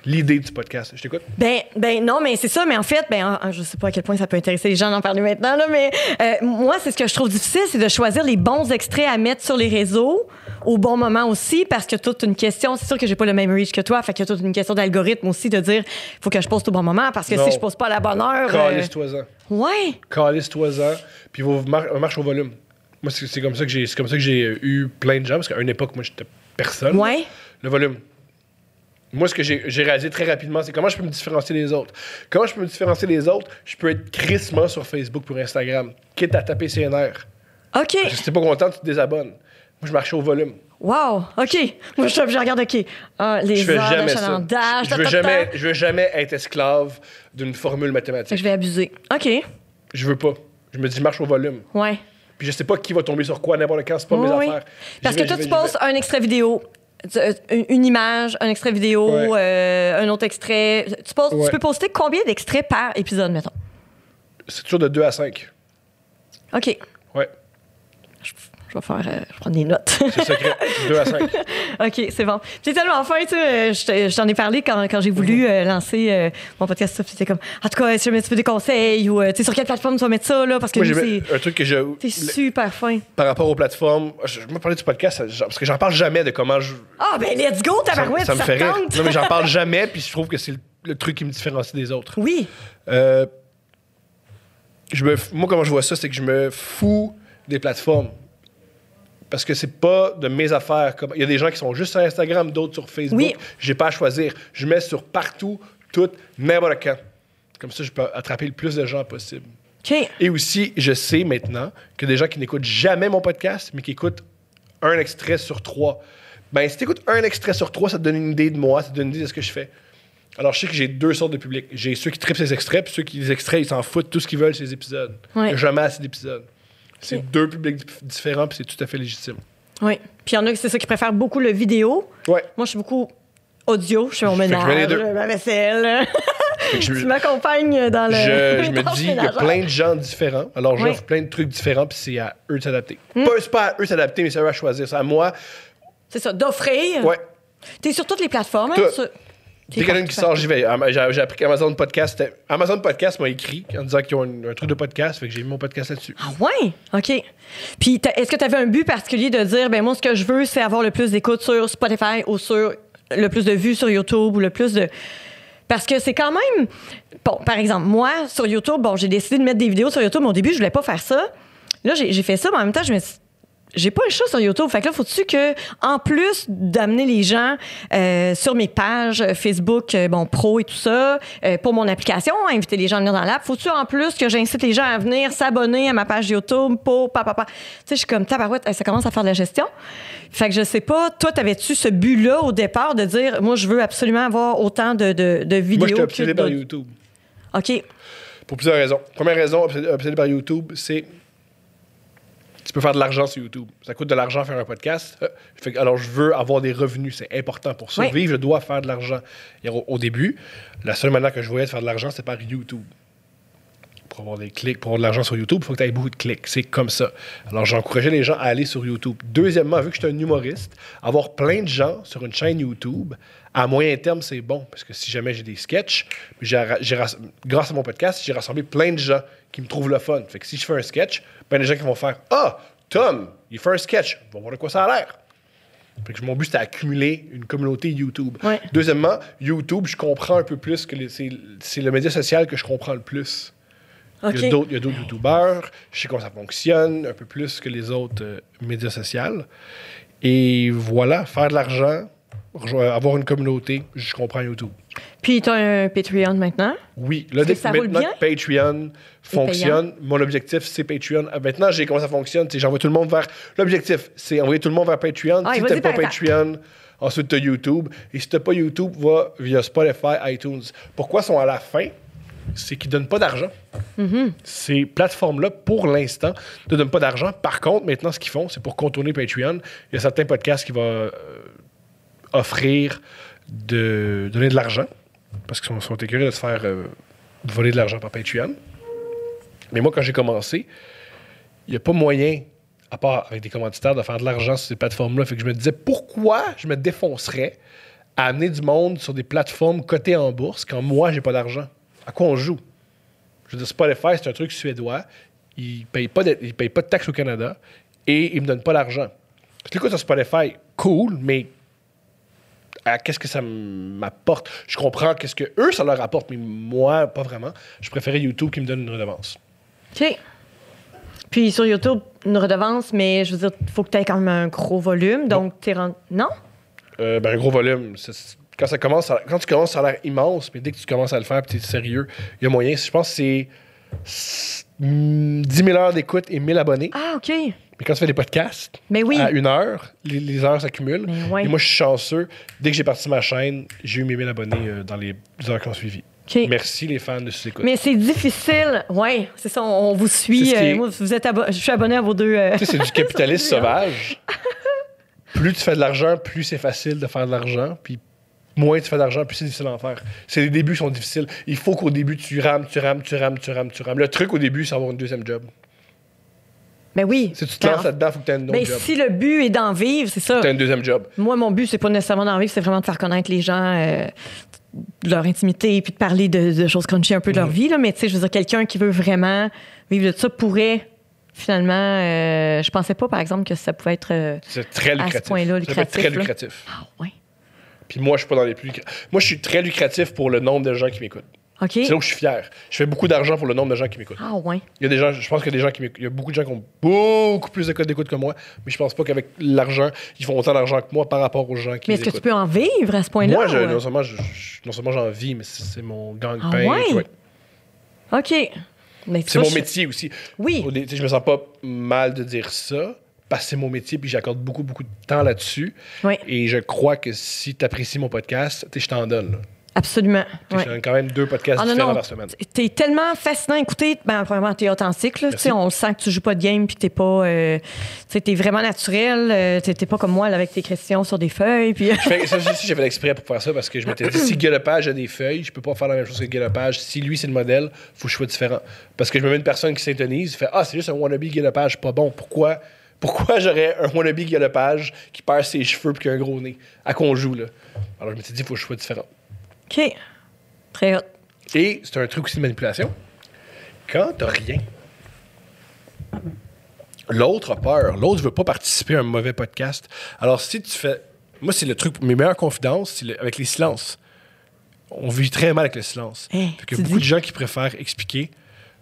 L'idée du podcast. Je t'écoute. Ben, ben non, mais c'est ça. Mais en fait, ben, en- je sais pas à quel point ça peut intéresser les gens d'en parler maintenant, là, mais euh, moi, c'est ce que je trouve difficile, c'est de choisir les bons extraits à mettre sur les réseaux au bon moment aussi, parce que toute une question, c'est sûr que j'ai pas le même reach que toi, fait qu'il y a toute une question d'algorithme aussi de dire, faut que je poste au bon moment, parce que Non. si je poste pas à la bonne heure. euh, Calisse-toi-en. ouais. calisse-toi-en, puis marche au volume. Moi, c'est comme ça que j'ai c'est comme ça que j'ai euh, eu plein de gens, parce qu'à une époque, moi, j'étais personne. Ouais. Le volume. Moi, ce que j'ai réalisé très rapidement, c'est comment je peux me différencier des autres. Comment je peux me différencier des autres? Je peux être crissement sur Facebook pour Instagram, quitte à taper CNR. OK. Si t'es pas content, tu te désabonnes. Moi, je marchais au volume. Wow. OK. Moi, je, je regarde, OK. Ah, les Je heures jamais d'achalandage. Je veux jamais, je veux jamais être esclave d'une formule mathématique. je vais abuser. OK. Je veux pas. Je me dis, marche au volume. Ouais. Puis je sais pas qui va tomber sur quoi n'importe quand, c'est pas mes Oui, affaires. Parce que toi, tu postes un extrait vidéo, une, image, un extrait vidéo, Ouais. euh, un autre extrait. Tu, postes- tu peux poster combien d'extraits par épisode, mettons? C'est toujours de 2 à 5. OK. Je vais faire. euh, je prendre des notes. c'est secret. 2 à 5. OK, c'est bon. Puis tellement fin, tu sais. euh, Je te- je t'en ai parlé quand, quand j'ai voulu euh, lancer euh, mon podcast. ça, C'était comme, en tout cas, est-ce que tu veux des conseils ou, tu sais, sur quelle plateforme tu vas mettre ça, là? Parce que Moi, j'ai c'est un truc que je. c'est super fin. Par rapport aux plateformes, je je me parlais du podcast, ça- parce que j'en parle jamais de comment je. Ah, ben, let's go, Ça, tabarouette, ça me ça, fait te rire. Non, mais j'en parle jamais, puis je trouve que c'est le, le truc qui me différencie des autres. Oui. Je me, moi, comment je vois ça, c'est que je me fous des plateformes. Parce que c'est pas de mes affaires. Il y a des gens qui sont juste sur Instagram, d'autres sur Facebook. Oui. J'ai pas à choisir. Je mets sur partout, tout, n'importe quand. Comme ça, je peux attraper le plus de gens possible. Et aussi, je sais maintenant que des gens qui n'écoutent jamais mon podcast, mais qui écoutent un extrait sur trois. Ben, si tu écoutes un extrait sur trois, ça te donne une idée de moi, ça te donne une idée de ce que je fais. Alors, je sais que j'ai deux sortes de public. J'ai ceux qui trippent ces extraits, puis ceux qui les extraits, ils s'en foutent tout ce qu'ils veulent, ces épisodes. Ouais. Il n'y a jamais assez d'épisodes. C'est deux publics dif- différents, puis c'est tout à fait légitime. Oui. Puis il y en a qui c'est ça qui préfèrent beaucoup le vidéo. Ouais. Moi, je suis beaucoup audio. Je fais mon je ménage, deux. ma vaisselle. Je, tu m'accompagnes dans le. je, je me dis, il y a plein de gens différents. Alors, Oui. J'offre plein de trucs différents, puis c'est à eux de s'adapter. Pas, c'est pas à eux de s'adapter, mais c'est à eux à choisir. C'est à moi. C'est ça, d'offrir. Ouais. T'es sur toutes les plateformes. hein, sur- Dès qu'il y en a une qui sort, j'y vais. J'ai appris qu'Amazon Podcast, Amazon Podcast m'a écrit en disant qu'ils ont un, un truc de podcast, fait que j'ai mis mon podcast là-dessus. Ah ouais? OK. Puis est-ce que tu avais un but particulier de dire, ben moi, ce que je veux, c'est avoir le plus d'écoutes sur Spotify ou sur le plus de vues sur YouTube ou le plus de... Parce que c'est quand même... Bon, par exemple, moi, sur YouTube, bon, j'ai décidé de mettre des vidéos sur YouTube, mais au début, je voulais pas faire ça. Là, j'ai fait ça, mais en même temps, je me suis- j'ai pas le choix sur YouTube. Fait que là, faut-tu que, en plus d'amener les gens euh, sur mes pages euh, Facebook, euh, bon, pro et tout ça, euh, pour mon application, inviter les gens à venir dans l'app, faut-tu en plus que j'incite les gens à venir s'abonner à ma page YouTube pour papa, papa. Tu sais, je suis comme tabarouette, ça commence à faire de la gestion. Fait que je sais pas, toi, t'avais-tu ce but-là au départ de dire, moi, je veux absolument avoir autant de, de, de vidéos. Moi, j'étais obsédé par YouTube. OK. Pour plusieurs raisons. Première raison, obsédé par YouTube, c'est. Peux faire de l'argent sur YouTube. Ça coûte de l'argent faire un podcast. Euh, fait alors, je veux avoir des revenus. C'est important. Pour survivre, je dois faire de l'argent. Et au, au début, la seule manière que je voyais de faire de l'argent, c'était par YouTube. Pour avoir des clics, pour avoir de l'argent sur YouTube, il faut que tu aies beaucoup de clics. C'est comme ça. Alors, j'encourageais les gens à aller sur YouTube. Deuxièmement, vu que je suis un humoriste, avoir plein de gens sur une chaîne YouTube, à moyen terme, c'est bon. Parce que si jamais j'ai des sketchs, grâce à mon podcast, j'ai rassemblé plein de gens qui me trouvent le fun. Fait que si je fais un sketch, ben, les gens qui vont faire Ah, Tom, il fait un sketch. On va voir de quoi ça a l'air. Fait que mon but, c'était d'accumuler une communauté YouTube. Ouais. Deuxièmement, YouTube, je comprends un peu plus que les- c'est c'est le média social que je comprends le plus. Il y a d'autres- YouTubeurs, je sais comment ça fonctionne, un peu plus que les autres euh, médias sociaux. Et voilà, faire de l'argent, avoir une communauté, je comprends YouTube. Puis t'as un Patreon maintenant? Oui, là, dès que maintenant Patreon fonctionne, mon objectif, c'est Patreon. Ah, Maintenant, j'ai comment ça fonctionne, c'est j'envoie tout le monde vers... L'objectif, c'est envoyer tout le monde vers Patreon. Ah, si t'as pas. Patreon, ensuite t'as YouTube. Et si t'as pas YouTube, va via Spotify, iTunes. Pourquoi ils sont à la fin? C'est qu'ils donnent pas d'argent. Mm-hmm. Ces plateformes-là, pour l'instant, ne donnent pas d'argent. Par contre, maintenant, ce qu'ils font, c'est pour contourner Patreon. Il y a certains podcasts qui vont euh, offrir de donner de l'argent parce qu'ils sont, sont écœurés de se faire euh, voler de l'argent par Patreon. Mais moi, quand j'ai commencé, il n'y a pas moyen, à part avec des commanditaires, de faire de l'argent sur ces plateformes-là. Fait que je me disais, pourquoi je me défoncerais à amener du monde sur des plateformes cotées en bourse quand moi, j'ai pas d'argent? À quoi on joue? Je veux dire, Spotify, c'est un truc suédois. Ils ne payent, pas de- pas de taxes au Canada et ils me donnent pas l'argent. Je l'écoute sur Spotify, cool, mais à qu'est-ce que ça m'apporte? Je comprends qu'est-ce que eux, ça leur apporte, mais moi, pas vraiment. Je préférais YouTube qui me donne une redevance. OK. Puis sur YouTube, une redevance, mais je veux dire, il faut que tu aies quand même un gros volume. Donc, t'es rendu. Non? Euh, ben, un gros volume. Quand, ça commence, ça- quand tu commences, ça a l'air immense, mais dès que tu commences à le faire et tu es sérieux, il y a moyen. Je pense que c'est 10 000 heures d'écoute et 1000 abonnés. Ah, OK. Mais quand tu fais des podcasts, Mais oui. à une heure, les, les heures s'accumulent. Ouais. Et moi, je suis chanceux. Dès que j'ai parti ma chaîne, j'ai eu mes 1000 abonnés euh, dans les heures qui ont suivi. OK. Merci les fans de sous-écoute. Mais c'est difficile. Oui, c'est ça, on, on vous suit. Euh, est- moi, vous êtes abo- je suis abonné à vos deux. euh, Tu sais, c'est du capitalisme sauvage. Plus tu fais de l'argent, plus c'est facile de faire de l'argent. Puis moins tu fais d'argent, plus c'est difficile d'en faire. C'est les débuts qui sont difficiles. Il faut qu'au début, tu rames, tu rames, tu rames, tu rames, tu rames. Le truc au début, c'est avoir une deuxième job. Ben oui. Si tu te lances là-dedans, il faut que tu aies une autre ben, job. si le but est d'en vivre, c'est ça. Tu as une deuxième job. Moi, mon but, c'est pas nécessairement d'en vivre, c'est vraiment de faire connaître les gens, euh, de leur intimité, puis de parler de, de choses crunchy un peu de leur vie. Là. Mais tu sais, je veux dire, quelqu'un qui veut vraiment vivre de ça pourrait, finalement, euh, je pensais pas, par exemple, que ça pouvait être. euh, très lucratif. point-là, Ça peut être très lucratif, là. lucratif. Ah, ouais. Puis moi, je suis pas dans les plus. Moi, je suis très lucratif pour le nombre de gens qui m'écoutent. OK. C'est là où je suis fier. Je fais beaucoup d'argent pour le nombre de gens qui m'écoutent. Ah, ouais. Il y a des gens, je pense qu'il y a des gens qui m'écoutent. Il y a beaucoup de gens qui ont beaucoup plus de codes d'écoute que moi, mais je pense pas qu'avec l'argent, ils font autant d'argent que moi par rapport aux gens qui Mais est-ce que tu peux en vivre à ce point-là? Moi, je- ou- non seulement, j'en vis, mais c'est mon gang-pain. Ah ouais? ouais. OK. C'est mon métier aussi. Oui. Je me sens pas mal de dire ça, parce que c'est mon métier, puis j'accorde beaucoup, beaucoup de temps là-dessus. Oui, Et je crois que si tu apprécies mon podcast, je t'en donne. là. absolument. Sais, Ouais. Je donne quand même deux podcasts Ah non, différents non, par semaine. t'es tellement fascinant à écouter. Ben, premièrement, t'es authentique. Là, on sent que tu joues pas de game puis t'es pas... euh, t'es vraiment naturel. euh, t'es pas comme moi là, avec tes questions sur des feuilles. Puis... Je fais- ça aussi, j'ai fait l'exprès pour faire ça parce que je m'étais dit, si Guy Lepage a des feuilles, je peux pas faire la même chose que Guy Lepage. Si lui, c'est le modèle, faut que je sois différent. Parce que je me mets une personne qui s'intonise, fait Ah, c'est juste un wannabe Guy Lepage, pas bon. Pourquoi, pourquoi j'aurais un wannabe Guy Lepage qui perd ses cheveux puis qui a un gros nez? À qu'on joue, là? Alors je m'étais dit, faut que je sois différent. OK. Très hot. Et c'est un truc aussi de manipulation. Quand t'as rien, l'autre a peur. L'autre veut pas participer à un mauvais podcast. Alors si tu fais. Moi, c'est le truc. Mes meilleures confidences, c'est le- avec les silences. On vit très mal avec le silence. Hein, Fait que beaucoup dis? de gens qui préfèrent expliquer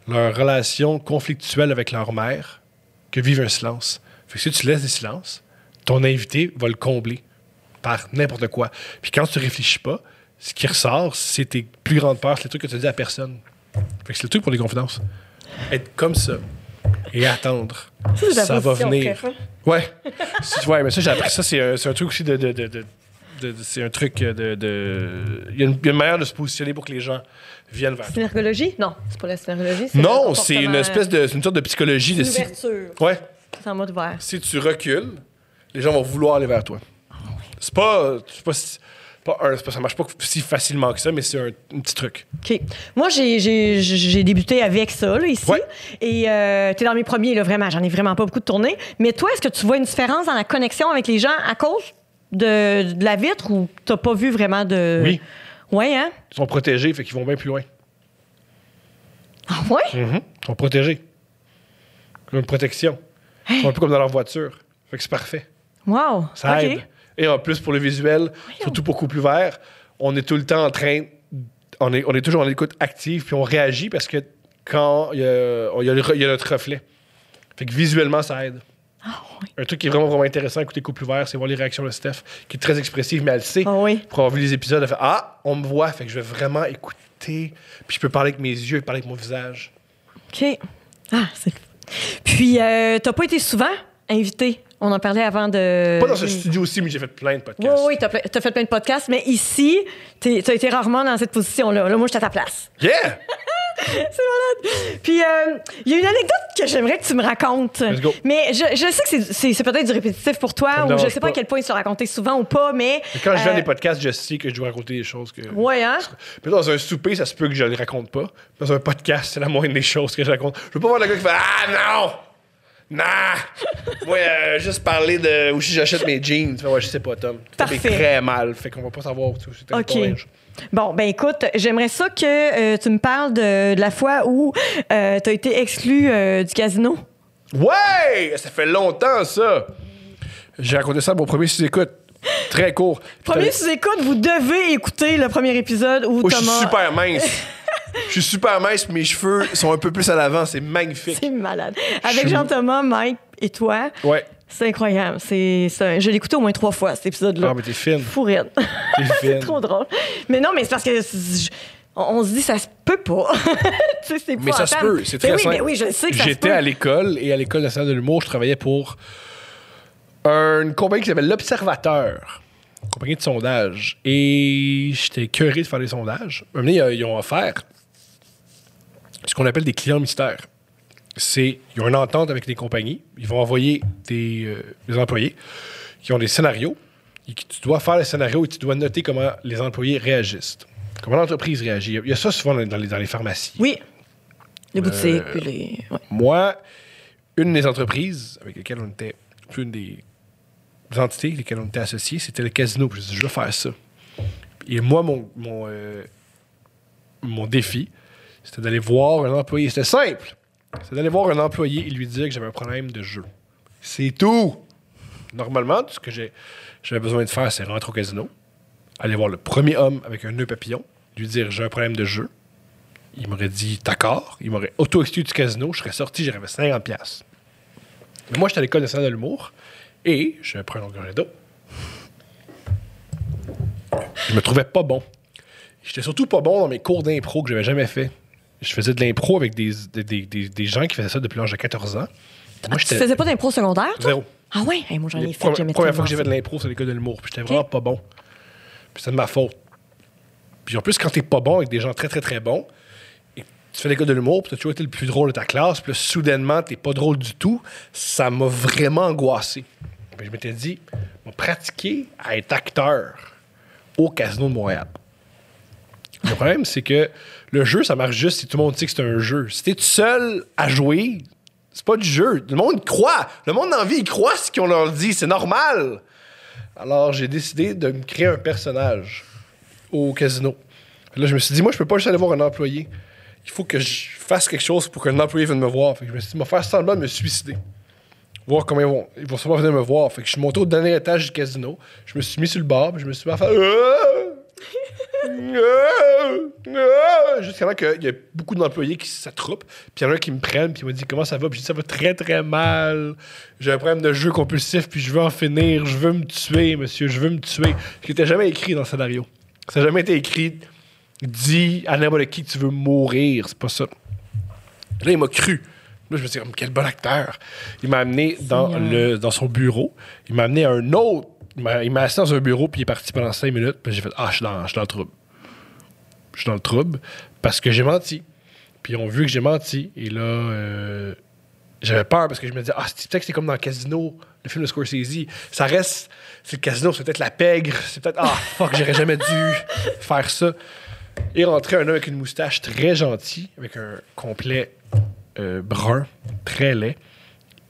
leur relation conflictuelle avec leur mère que vivre un silence. Fait que si tu laisses des silences, ton invité va le combler par n'importe quoi. Puis quand tu réfléchis pas, ce qui ressort, c'est tes plus grandes peurs, c'est les trucs que tu dis à personne. Fait que c'est le truc pour les confidences. Être comme ça et attendre. Ça va venir. Ouais. Ouais, mais ça, j'ai appris ça. C'est un, truc aussi de. de- de- de- de- de- c'est un truc de. de- Il y, a une, manière de se positionner pour que les gens viennent vers toi. Synergologie? Non, c'est pas la synergologie. Non, c'est une espèce de. C'est une sorte de psychologie de Une si. ouverture. Ouais. C'est en mode ouvert. Si tu recules, les gens vont vouloir aller vers toi. C'est pas. C'est pas, si- pas un- c'est pas- ça marche pas si facilement que ça, mais c'est un, un petit truc. OK. Moi, j'ai- j'ai j'ai débuté avec ça, là, ici. Ouais. Et euh, t'es dans mes premiers, là, vraiment. J'en ai vraiment pas beaucoup de tournées. Mais toi, est-ce que tu vois une différence dans la connexion avec les gens à cause de, de la vitre ou t'as pas vu vraiment de. Oui. Ouais, hein? Ils sont protégés, fait qu'ils vont bien plus loin. Ah, ouais? Mhm. Ils sont protégés. Comme une protection. Ils sont un peu comme dans leur voiture. Fait que c'est parfait. Wow. Ça OK. aide. Et en plus, pour le visuel, surtout pour Couple Ouvert, on est tout le temps en train. On est, on est toujours en écoute active, puis on réagit parce que quand il y y y a notre reflet. Fait que visuellement, ça aide. Ah, Un truc qui est vraiment, vraiment intéressant à écouter Couple Ouvert, c'est voir les réactions de Steph, qui est très expressive, mais elle le sait. Oui. Pour avoir vu les épisodes, elle fait Ah, on me voit, fait que je vais vraiment écouter. Puis je peux parler avec mes yeux, parler avec mon visage. OK. Ah, c'est. Puis, euh, t'as pas été souvent invité. On en parlait avant de. Pas dans ce studio aussi, mais j'ai fait plein de Oui, podcasts. oui, t'as, ple- t'as fait plein de podcasts, mais ici, t'as été rarement dans cette position-là. Là, moi, j'étais à ta place. Yeah! C'est malade. Puis, euh, il y a une anecdote que j'aimerais que tu me racontes. Let's go. Mais je, je sais que c'est, peut-être du répétitif pour toi, ou je sais pas à quel point il se raconter souvent ou pas, mais. Quand je viens euh, des podcasts, je sais que je dois raconter des choses que. Ouais, hein? Puis dans un souper, ça se peut que je les raconte pas. Dans un podcast, c'est la moindre des choses que je raconte. Je veux pas voir le gars qui fait Ah non! Non! Moi, euh, juste parler de où j'achète mes jeans. Ouais, je sais pas, Tom. Ça fait Parfait. très mal. Fait qu'on va pas savoir où c'est ton OK. linge. Bon, ben écoute, j'aimerais ça que euh, tu me parles de, de la fois où euh, tu as été exclu euh, du casino. Ouais! Ça fait longtemps, ça! J'ai raconté ça à mon premier sous-écoute. Très court. Premier sous-écoute, vous devez écouter le premier épisode où Moi, je suis Thomas... super mince. Je suis super mince, mes cheveux sont un peu plus à l'avant. C'est magnifique. C'est malade. Avec Jean-Thomas, Mike et toi, Ouais. C'est incroyable. C'est, c'est- je l'ai écouté au moins trois fois, cet épisode-là. Ah, mais t'es fine. Fourette. T'es c'est trop drôle. Mais non, mais c'est parce que je- on, on se dit ça se peut pas. tu sais, c'est Mais ça se peut, c'est Ben très oui, simple. mais oui, je sais que ça se J'étais à l'école et à l'école nationale de l'humour, je travaillais pour une compagnie qui s'appelle L'Observateur. compagnie de sondage. Et j'étais curieux de faire des sondages. Un moment ils ont offert ce qu'on appelle des clients mystères. C'est, ils ont une entente avec des compagnies. Ils vont envoyer des, euh, des employés qui ont des scénarios. Et que tu dois faire les scénarios et tu dois noter comment les employés réagissent. Comment l'entreprise réagit. Il y a ça souvent dans les, dans les pharmacies. Oui. Les boutiques, Euh, puis les. ouais. Moi, une des entreprises avec lesquelles on était, une des entités avec lesquelles on était associés, c'était le casino. Je dit, je vais faire ça. Et moi, mon, mon, euh, mon défi, c'était d'aller voir un employé. C'était simple. C'était d'aller voir un employé et lui dire que j'avais un problème de jeu. C'est tout. Normalement, tout ce que j'avais besoin de faire, c'est rentrer au casino, aller voir le premier homme avec un nœud papillon, lui dire j'ai un problème de jeu. Il m'aurait dit d'accord. Il m'aurait auto-exclu du casino. Je serais sorti, j'aurais 50$. piastres. Mais moi, j'étais à l'école nationale de l'humour et je prends un gorgée d'eau. Je me trouvais pas bon. J'étais surtout pas bon dans mes cours d'impro que j'avais jamais fait. Je faisais de l'impro avec des, des, des- des- gens qui faisaient ça depuis l'âge de 14 ans. Moi, Tu faisais pas d'impro secondaire? toi? zéro. Ah ouais? Hey, moi, j'en ai La fait. j'aimais première fois que j'ai fait de l'impro, c'est l'école de l'humour. Puis j'étais vraiment pas bon. Puis c'est de ma faute. Puis en plus, quand t'es pas bon avec des gens très, très, très bons, et tu fais l'école de l'humour, puis t'as toujours été le plus drôle de ta classe, puis là, soudainement, t'es pas drôle du tout, ça m'a vraiment angoissé. Puis je m'étais dit, vais pratiquer à être acteur au Casino de Montréal. Le problème, c'est que le jeu, ça marche juste si tout le monde sait que c'est un jeu. Si t'es tout seul à jouer, c'est pas du jeu. Le monde croit. Le monde la vie, il croit ce qu'on leur dit. C'est normal. Alors, j'ai décidé de me créer un personnage au casino. Là, je me suis dit, moi, je peux pas juste aller voir un employé. Il faut que je fasse quelque chose pour qu'un employé vienne me voir. Fait que je me suis dit, faire semblant de me suicider. Voir comment ils vont, ils vont sûrement venir me voir. Fait que je suis monté au dernier étage du casino. Je me suis mis sur le bar, je me suis mis à faire. Jusqu'à là qu'il y a beaucoup d'employés qui s'attroupent. Puis il y en a un qui me prennent, puis il m'a dit comment ça va? Puis je dis ça va très très mal. J'ai un problème de jeu compulsif, puis je veux en finir. Je veux me tuer, monsieur, je veux me tuer. Ce qui n'était jamais écrit dans le scénario. Ça n'a jamais été écrit. Dis à n'importe qui que tu veux mourir. C'est pas ça. Là, il m'a cru. Là, je me suis dit, quel bon acteur. Il m'a amené dans, le, dans son bureau. Il m'a amené à un autre. Il m'a il m'a assis dans un bureau, puis il est parti pendant cinq minutes. Puis j'ai fait, ah, je suis dans, je suis dans le trouble. Je suis dans le trouble parce que j'ai menti. Puis ils ont vu que j'ai menti. Et là, euh, j'avais peur parce que je me disais, ah, c'est peut-être que c'est comme dans le casino, le film de Scorsese. Ça reste, c'est le casino, c'est peut-être la pègre. C'est peut-être, ah, fuck, j'aurais jamais dû faire ça. Et rentrait un homme avec une moustache très gentil, avec un complet euh, brun, très laid.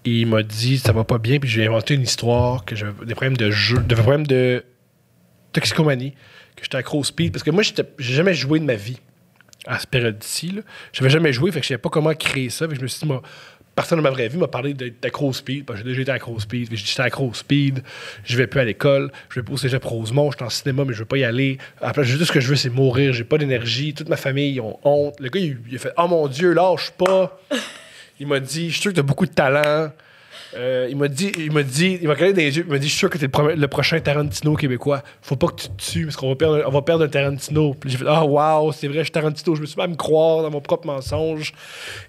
Il m'a dit, ça va pas bien, puis j'ai inventé une histoire, que j'avais des problèmes de jeu, des problèmes de toxicomanie, que j'étais accro au speed, parce que moi, j'ai jamais joué de ma vie à cette période-ci. J'avais jamais joué, fait que je savais pas comment créer ça. Fait je me suis dit, moi, personne de ma vraie vie m'a parlé d'être accro au speed. parce que J'ai déjà été accro speed. J'ai dit, j'étais accro speed. Je vais plus à l'école. Je vais pas au cégep Rosemont. Je suis en cinéma, mais je veux pas y aller. Après, juste ce que je veux, c'est mourir. J'ai pas d'énergie. Toute ma famille, ils ont honte. Le gars, il, il a fait, oh mon Dieu, lâche pas. Il m'a dit, je suis sûr que t'as beaucoup de talent. Euh, il m'a dit, il m'a dit, il m'a regardé dans les yeux, il m'a dit, je suis sûr que t'es le, premier- le prochain Tarantino québécois. Faut pas que tu te tues parce qu'on va perdre, on va perdre un Tarantino. Puis j'ai fait, ah wow, c'est vrai, je suis Tarantino. Je me suis même croire dans mon propre mensonge.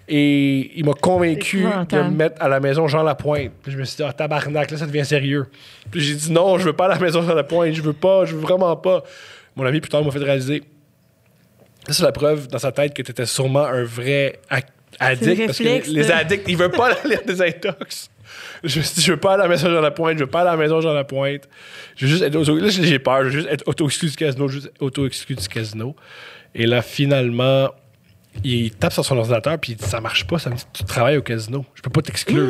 Et il m'a convaincu de épouvantable. me mettre à la maison Jean Lapointe. Puis je me suis dit, ah tabarnak, là ça devient sérieux. Puis j'ai dit, non, je veux pas à la maison Jean Lapointe, je veux pas, je veux vraiment pas. Mon ami plus tard m'a fait réaliser. Ça, c'est la preuve dans sa tête que tu étais sûrement un vrai ac- addict. le Parce que les addicts, ils veulent pas lire des intox. Je je veux pas aller à la maison Jean Lapointe, je veux pas aller à la maison Jean Lapointe. Je veux juste être auto- Là, j'ai peur, je veux juste être auto-exclu du casino, juste auto-exclu du casino. Et là, finalement, il tape sur son ordinateur, puis il dit, ça marche pas, ça me dit, tu travailles au casino, je peux pas t'exclure.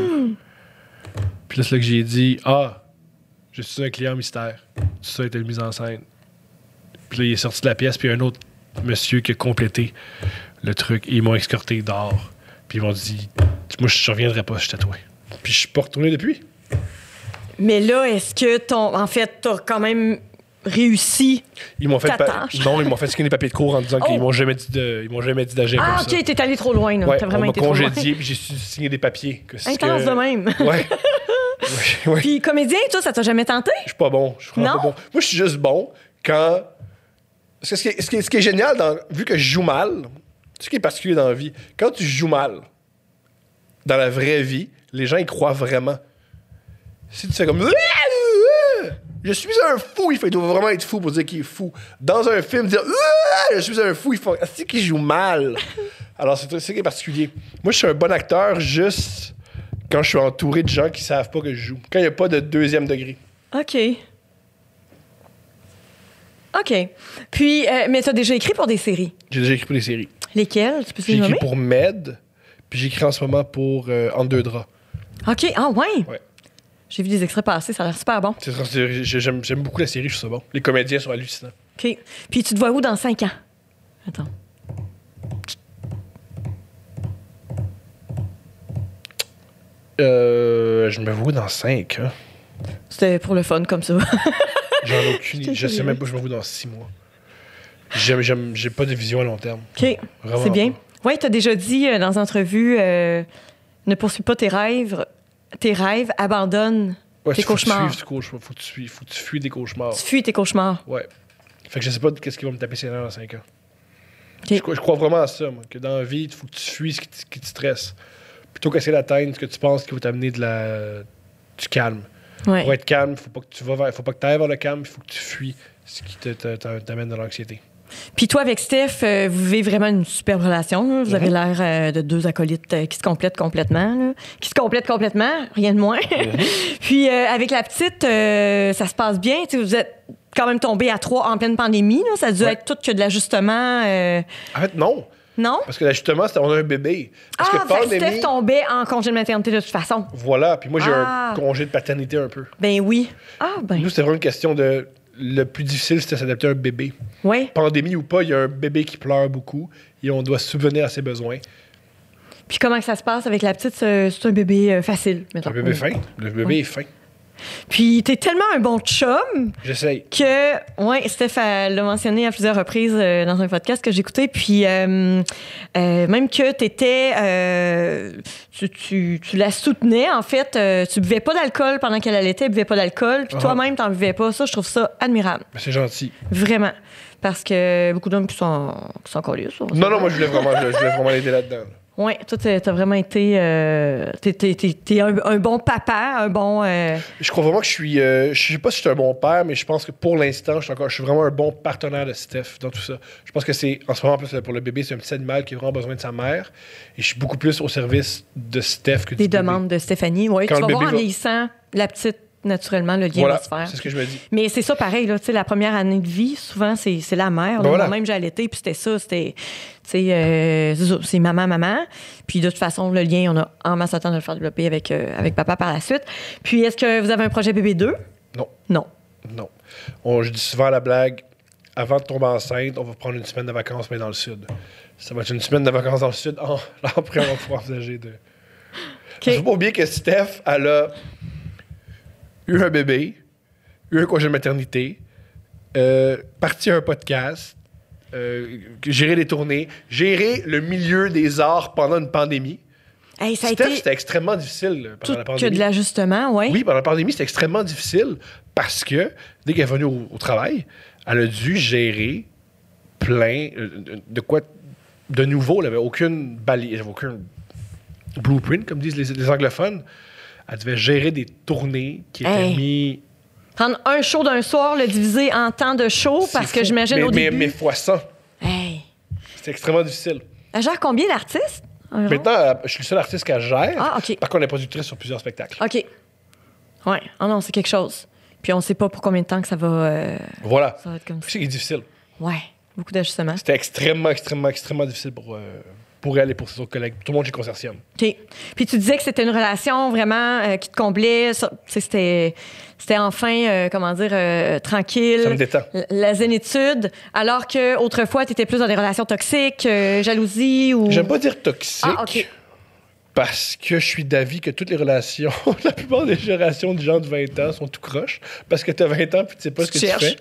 Puis là, c'est là que j'ai dit, ah, je suis un client mystère. Tout ça a été mis en scène. Puis là, il est sorti de la pièce, puis un autre monsieur qui a complété le truc. Et ils m'ont escorté dehors. Puis ils m'ont dit, moi, je reviendrai pas, je suis tatoué. Puis je suis pas retourné depuis. Mais là, est-ce que ton. En fait, t'as quand même réussi. Ils m'ont fait, Ta pa- non, ils m'ont fait scanner des papiers de cours en disant Oh! qu'ils m'ont jamais dit de, ils m'ont jamais dit d'agir Ah, comme ça. ok, t'es allé trop loin, là. Ouais, T'as on vraiment m'a été trop loin. congédié, puis j'ai su signer des papiers. que c'est Intense que- de même. Ouais. ouais. Puis comédien, toi, ça t'a jamais tenté? Je suis pas bon. Je suis pas bon. Moi, je suis juste bon quand. Parce que ce, qui est, ce qui est- ce qui est génial, dans... vu que je joue mal, ce qui est particulier dans la vie, quand tu joues mal, dans la vraie vie, les gens y croient vraiment. Si tu fais comme. Je suis un fou. Il doit vraiment être fou pour dire qu'il est fou. Dans un film, dire Je suis un fou, il faut. C'est qu'il joue mal. Alors, c'est c'est ça qui est particulier. Moi, je suis un bon acteur juste quand je suis entouré de gens qui savent pas que je joue. Quand il n'y a pas de deuxième degré. OK. OK. Puis, euh, mais tu as déjà écrit pour des séries? J'ai déjà écrit pour des séries. Lesquelles? Tu peux J'ai les écrit nommer? pour Med, puis j'écris en ce moment pour euh, En deux draps. OK. Ah, ouais? Ouais. J'ai vu des extraits passer, ça a l'air super bon. C'est- c'est- J'aime j'aime beaucoup la série, je trouve ça bon. Les comédiens sont hallucinants. OK. Puis, tu te vois où dans cinq ans? Attends. Euh, je me vois dans 5. Hein. C'était pour le fun, comme ça. J'en ai aucune idée. Je sais même pas, je me vois dans 6 mois. J'aime, j'aime, j'ai pas de vision à long terme. OK. C'est bien. Oui, tu as déjà dit euh, dans une entrevue euh, ne poursuis pas tes rêves, tes rêves, abandonne Ouais, tes faut que tu cauchemars. cauchemars. Faut que tu, fuis- faut que tu fuis des cauchemars. Tu fuis tes cauchemars. Ouais. Fait que je sais pas qu'est-ce qui va me taper ses nerfs dans 5 ans. Je, crois- je crois vraiment à ça, moi, que dans la vie, il faut que tu fuis ce qui, te- qui te stresse. Plutôt qu'essayer d'atteindre ce que tu penses qui va t'amener de la... du calme. Ouais. Pour être calme, faut pas que tu vas vers, faut pas que tu ailles vers le calme, il faut que tu fuis ce qui te- te- te- t'amène de l'anxiété. Puis toi, avec Steph, euh, vous vivez vraiment une superbe relation. là. Vous avez Mhm. l'air euh, de deux acolytes euh, qui se complètent complètement. là. Qui se complètent complètement, rien de moins. Puis euh, avec la petite, ça se passe bien. Vous êtes quand même tombés à trois en pleine pandémie. là. Ça a dû Ouais. être tout que de l'ajustement. En fait, non. Non? Parce que là, justement, c'était- on a un bébé. Parce ah, que pandémie, Steph tombait en congé de maternité de toute façon. voilà. Puis moi, j'ai Ah. un congé de paternité un peu. Ben oui. Ah, ben. Nous, c'était vraiment une question de. Le plus difficile, c'était s'adapter à un bébé. Oui. Pandémie ou pas, il y a un bébé qui pleure beaucoup et on doit subvenir à ses besoins. Puis comment ça se passe avec la petite? C'est un bébé euh, facile, mettons. un bébé fin. Le bébé est fin. Puis t'es tellement un bon chum J'essaye. que, ouais, Steph l'a mentionné à plusieurs reprises euh, dans un podcast que j'écoutais, puis euh, euh, même que t'étais, tu, tu, tu la soutenais en fait, tu buvais pas d'alcool pendant qu'elle allaitait, elle buvait pas d'alcool, puis Ah. toi-même t'en buvais pas, ça je trouve ça admirable, c'est gentil. vraiment, parce que beaucoup d'hommes qui sont qui sont collés, ça. Non, non, moi, je voulais vraiment, je, je voulais vraiment l'aider là-dedans. Ouais, toi t'as vraiment été, euh, t'es, t'es- t'es- t'es un, un bon papa, un bon. euh, Je crois vraiment que je suis. euh, je sais pas si je suis un bon père, mais je pense que pour l'instant, je suis encore. Je suis vraiment un bon partenaire de Steph dans tout ça. Je pense que c'est. En ce moment, en plus, pour le bébé, c'est un petit animal qui a vraiment besoin de sa mère. Et je suis beaucoup plus au service de Steph que du des bébé. demandes de Stéphanie. Oui, tu vas voir en va- vieillissant, la petite, naturellement, le lien Voilà, va se faire. c'est ce que je me dis. Mais c'est ça pareil, là, tu sais, la première année de vie, souvent, c'est la mère. Ben là. voilà. Moi-même, j'ai allaité, puis c'était ça, c'était, euh, c'est maman, maman. Puis de toute façon, le lien, on a en masse de temps de le faire développer avec, euh, avec papa par la suite. Puis est-ce que vous avez un projet bébé 2? Non. Non. Non. On, je dis souvent la blague, avant de tomber enceinte, on va prendre une semaine de vacances, mais dans le sud. Ça va être une semaine de vacances dans le sud. En, après, on va pouvoir envisager de. Il faut pas oublier que Steph, elle a eu un bébé, eu un congé de maternité, euh, parti à un podcast, euh, géré des tournées, géré le milieu des arts pendant une pandémie. Hey, ça a Steph, été c'était extrêmement difficile là, tout pendant la que pandémie. de l'ajustement, oui. Oui, pendant la pandémie, c'était extrêmement difficile parce que dès qu'elle est venue au, au travail, elle a dû gérer plein euh, de quoi de nouveau. Elle n'avait aucune balise, elle avait aucun blueprint, comme disent les, les anglophones. Elle devait gérer des tournées qui étaient Hey. mis. Prendre un show d'un soir, le diviser en temps de show, C'est parce que j'imagine au mais, début... Mais fois 100. Hey. C'était extrêmement difficile. Elle gère combien d'artistes? Maintenant, euh, je suis le seul artiste qu'elle gère. Ah, OK. Par contre, elle est productrice sur plusieurs spectacles. OK. Ouais. Ah non, c'est quelque chose. Puis on sait pas pour combien de temps que ça va, euh, Voilà. ça va être comme ça. C'est difficile. Ouais. Beaucoup d'ajustements. C'était extrêmement, extrêmement, extrêmement difficile pour, euh, pour elle et pour ses autres collègues. Tout le monde chez Consortium. OK. Puis tu disais que c'était une relation vraiment euh, qui te comblait. C'était, c'était enfin, euh, comment dire, euh, tranquille. Ça me détend. La- zénitude. Alors que autrefois, tu étais plus dans des relations toxiques, jalousie ou. J'aime pas dire toxique. Ah. Parce que je suis d'avis que toutes les relations, la plupart des générations de gens de 20 ans sont tout croches. Parce que tu as 20 ans puis tu sais pas ce que Tu fais.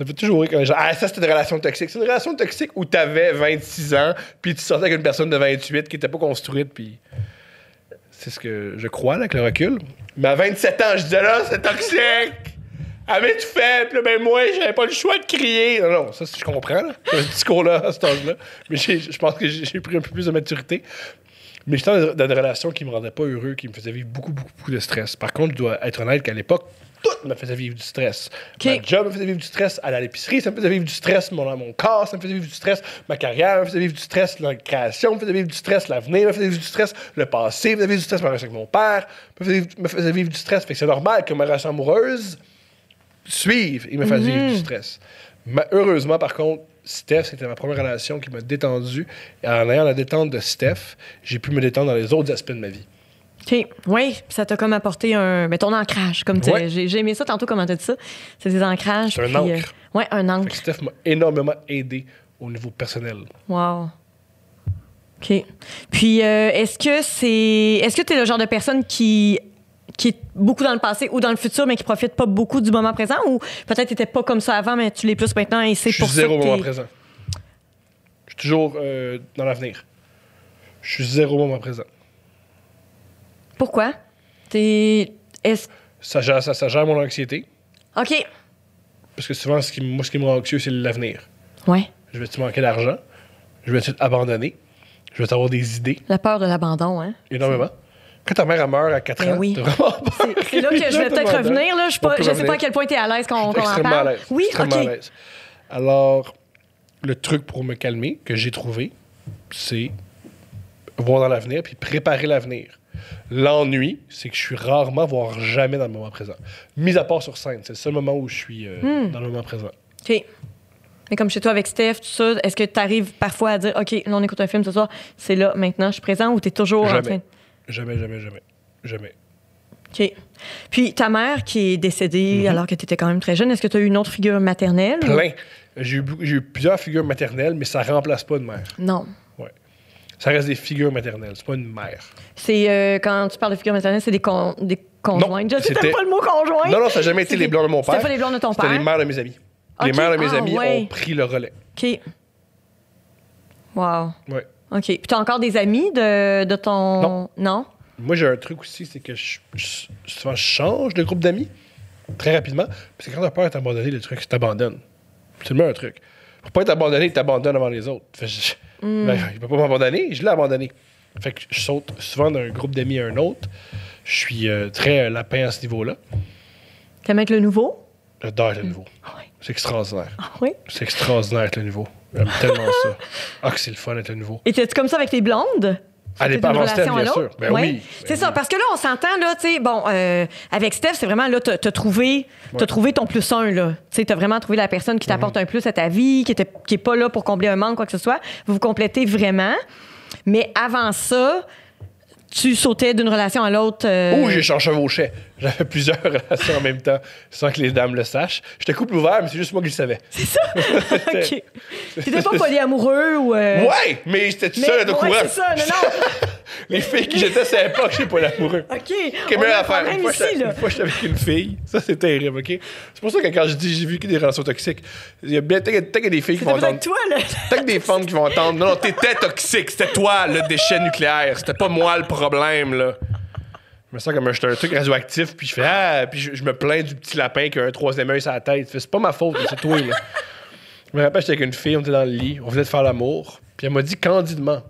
Ça fait toujours rire quand les gens. Ah, ça, c'était une relation toxique. C'est une relation toxique où tu avais 26 ans puis tu sortais avec une personne de 28 qui était pas construite. Puis. C'est ce que je crois, là, avec le recul. Mais à 27 ans, je disais là, c'est toxique! Elle m'a tout fait, puis ben moi, j'avais pas le choix de crier. Non, non, ça, je comprends, là, ce discours-là, à cet âge-là. Mais je pense que j'ai j'ai pris un peu plus de maturité. Mais j'étais dans dans une relation qui me rendait pas heureux, qui me faisait vivre beaucoup, beaucoup, beaucoup de stress. Par contre, je dois être honnête qu'à l'époque, tout me faisait vivre du stress. OK. Ma job me faisait vivre du stress. Aller à l'épicerie, ça me faisait vivre du stress. Mon, mon corps, ça me faisait vivre du stress. Ma carrière me faisait vivre du stress. La création me faisait vivre du stress. L'avenir me faisait vivre du stress. Le passé me faisait vivre du stress. Ma relation avec mon père me faisait, me faisait vivre du stress. Fait que c'est normal que ma relation amoureuse suive et me fasse vivre du stress. Ma- heureusement, par contre, Steph, c'était ma première relation qui m'a détendu. Et en ayant la détente de Steph, j'ai pu me détendre dans les autres aspects de ma vie. OK. Oui, ça t'a comme apporté un. Ben, ton ancrage, comme tu Ouais. J'ai aimé ça tantôt, comment t'as dit ça. C'est des ancrages. C'est un ancre. euh, ouais, un ancre. Steph m'a énormément aidé au niveau personnel. Wow. OK. Puis, euh, est-ce que c'est. Est-ce que tu es le genre de personne qui qui est beaucoup dans le passé ou dans le futur, mais qui profite pas beaucoup du moment présent? Ou peut-être tu pas comme ça avant, mais tu l'es plus maintenant et c'est Je suis pour ça zéro que au moment présent. Je suis toujours euh, dans l'avenir. Je suis zéro au moment présent. Pourquoi? T'es... Est-ce... Ça gère, ça, ça gère mon anxiété. OK. Parce que souvent, ce qui, moi, ce qui me rend anxieux, c'est l'avenir. Ouais. Je vais-tu manquer d'argent? Je vais-tu être abandonné? Je vais avoir des idées, La peur de l'abandon, hein? énormément. Quand ta mère meurt à 4 Ben ans, oui. t'as vraiment peur. C'est, là que je vais peut-être revenir. Là. Je, sais On pas, peut je sais revenir. pas à quel point tu es à l'aise suis qu'on en extrêmement à parle. l'aise. Oui, extrêmement à l'aise. Alors, le truc pour me calmer que j'ai trouvé, c'est voir dans l'avenir puis préparer l'avenir. L'ennui, c'est que je suis rarement, voire jamais dans le moment présent. Mis à part sur scène, c'est le seul moment où je suis euh, Hmm. dans le moment présent. OK. Mais comme chez toi avec Steph, tout ça, est-ce que tu arrives parfois à dire OK, là, on écoute un film ce soir, c'est là, maintenant, je suis présent ou tu es toujours en train. Jamais. Jamais, jamais, jamais. OK. Puis ta mère qui est décédée alors que tu étais quand même très jeune, est-ce que tu as eu une autre figure maternelle? ou- Mhm. Plein. J'ai eu, eu plusieurs figures maternelles, mais ça remplace pas une mère. Non. Ça reste des figures maternelles, c'est pas une mère. C'est euh, quand tu parles de figure maternelle, c'est des, con- des conjointes. je sais c'était- peut-être pas le mot conjoint. Non, non, ça n'a jamais été les blondes de mon c'était père. pas les blondes de ton C'était père? les mères de mes amis. Les mères de mes ah, amis ouais. ont pris le relais. OK. Wow. Ouais. OK. Puis tu as encore des amis de, de ton. Non. Non? Moi, j'ai un truc aussi, c'est que je, je- souvent, je change de groupe d'amis très rapidement. Parce que quand t'as peur d'être abandonné, le truc, c'est t'abandonnes. C'est le un truc. Pour pas être abandonné, t'abandonnes avant les autres. Fait je- Hmm. ben, il peut pas m'abandonner, je l'ai abandonné. Fait que je saute souvent d'un groupe d'amis à un autre. Je suis euh, très euh, lapin à ce niveau-là. T'aimes être le nouveau? J'adore être le nouveau. Ah oui. C'est extraordinaire. Ah oui. C'est extraordinaire être le nouveau. J'aime tellement ça. Ah, que c'est le fun d'être le nouveau. Et t'es-tu comme ça avec tes blondes? C'était parents d'une Steph, bien sûr. Ben Ouais. oui. C'est Ben ça, oui. parce que là, on s'entend, là, tu sais, bon, euh, avec Steph, c'est vraiment, là, t'as t'as trouvé, Ouais. trouvé ton plus un, là. Tu sais, t'as vraiment trouvé la personne qui t'apporte Mhm. un plus à ta vie, qui, était, qui est pas là pour combler un manque, quoi que ce soit. Vous vous complétez vraiment. Mais avant ça, tu sautais d'une relation à l'autre. euh, Ou j'ai chevauchais. J'avais plusieurs relations en même temps, sans que les dames le sachent. J'étais couple ouvert, mais c'est juste moi qui le savais. C'est ça? OK. T'étais pas polyamoureux ou. euh, Ouais, mais j'étais tout seul à ouais, c'est ça, non, non. Les filles qui j'étais savaient pas que j'étais pas l'amoureux. OK. Ok, on mais a un affaire. Une fois, ici, là. une fois, j'étais avec une fille. Ça, c'est terrible, OK? C'est pour ça que quand je dis j'ai vécu des relations toxiques, il y a bien peut-être des filles qui vont entendre. toi, là. Peut-être des femmes qui vont entendre. Non, non, t'étais toxique. C'était toi, le déchet nucléaire. C'était pas moi le problème, là. Je me sens comme un, un truc radioactif, puis je fais Ah, puis je, je me plains du petit lapin qui a un troisième œil sur la tête. C'est pas ma faute, c'est toi, là. Je me rappelle, j'étais avec une fille, on était dans le lit, on venait de faire l'amour, puis elle m'a dit candidement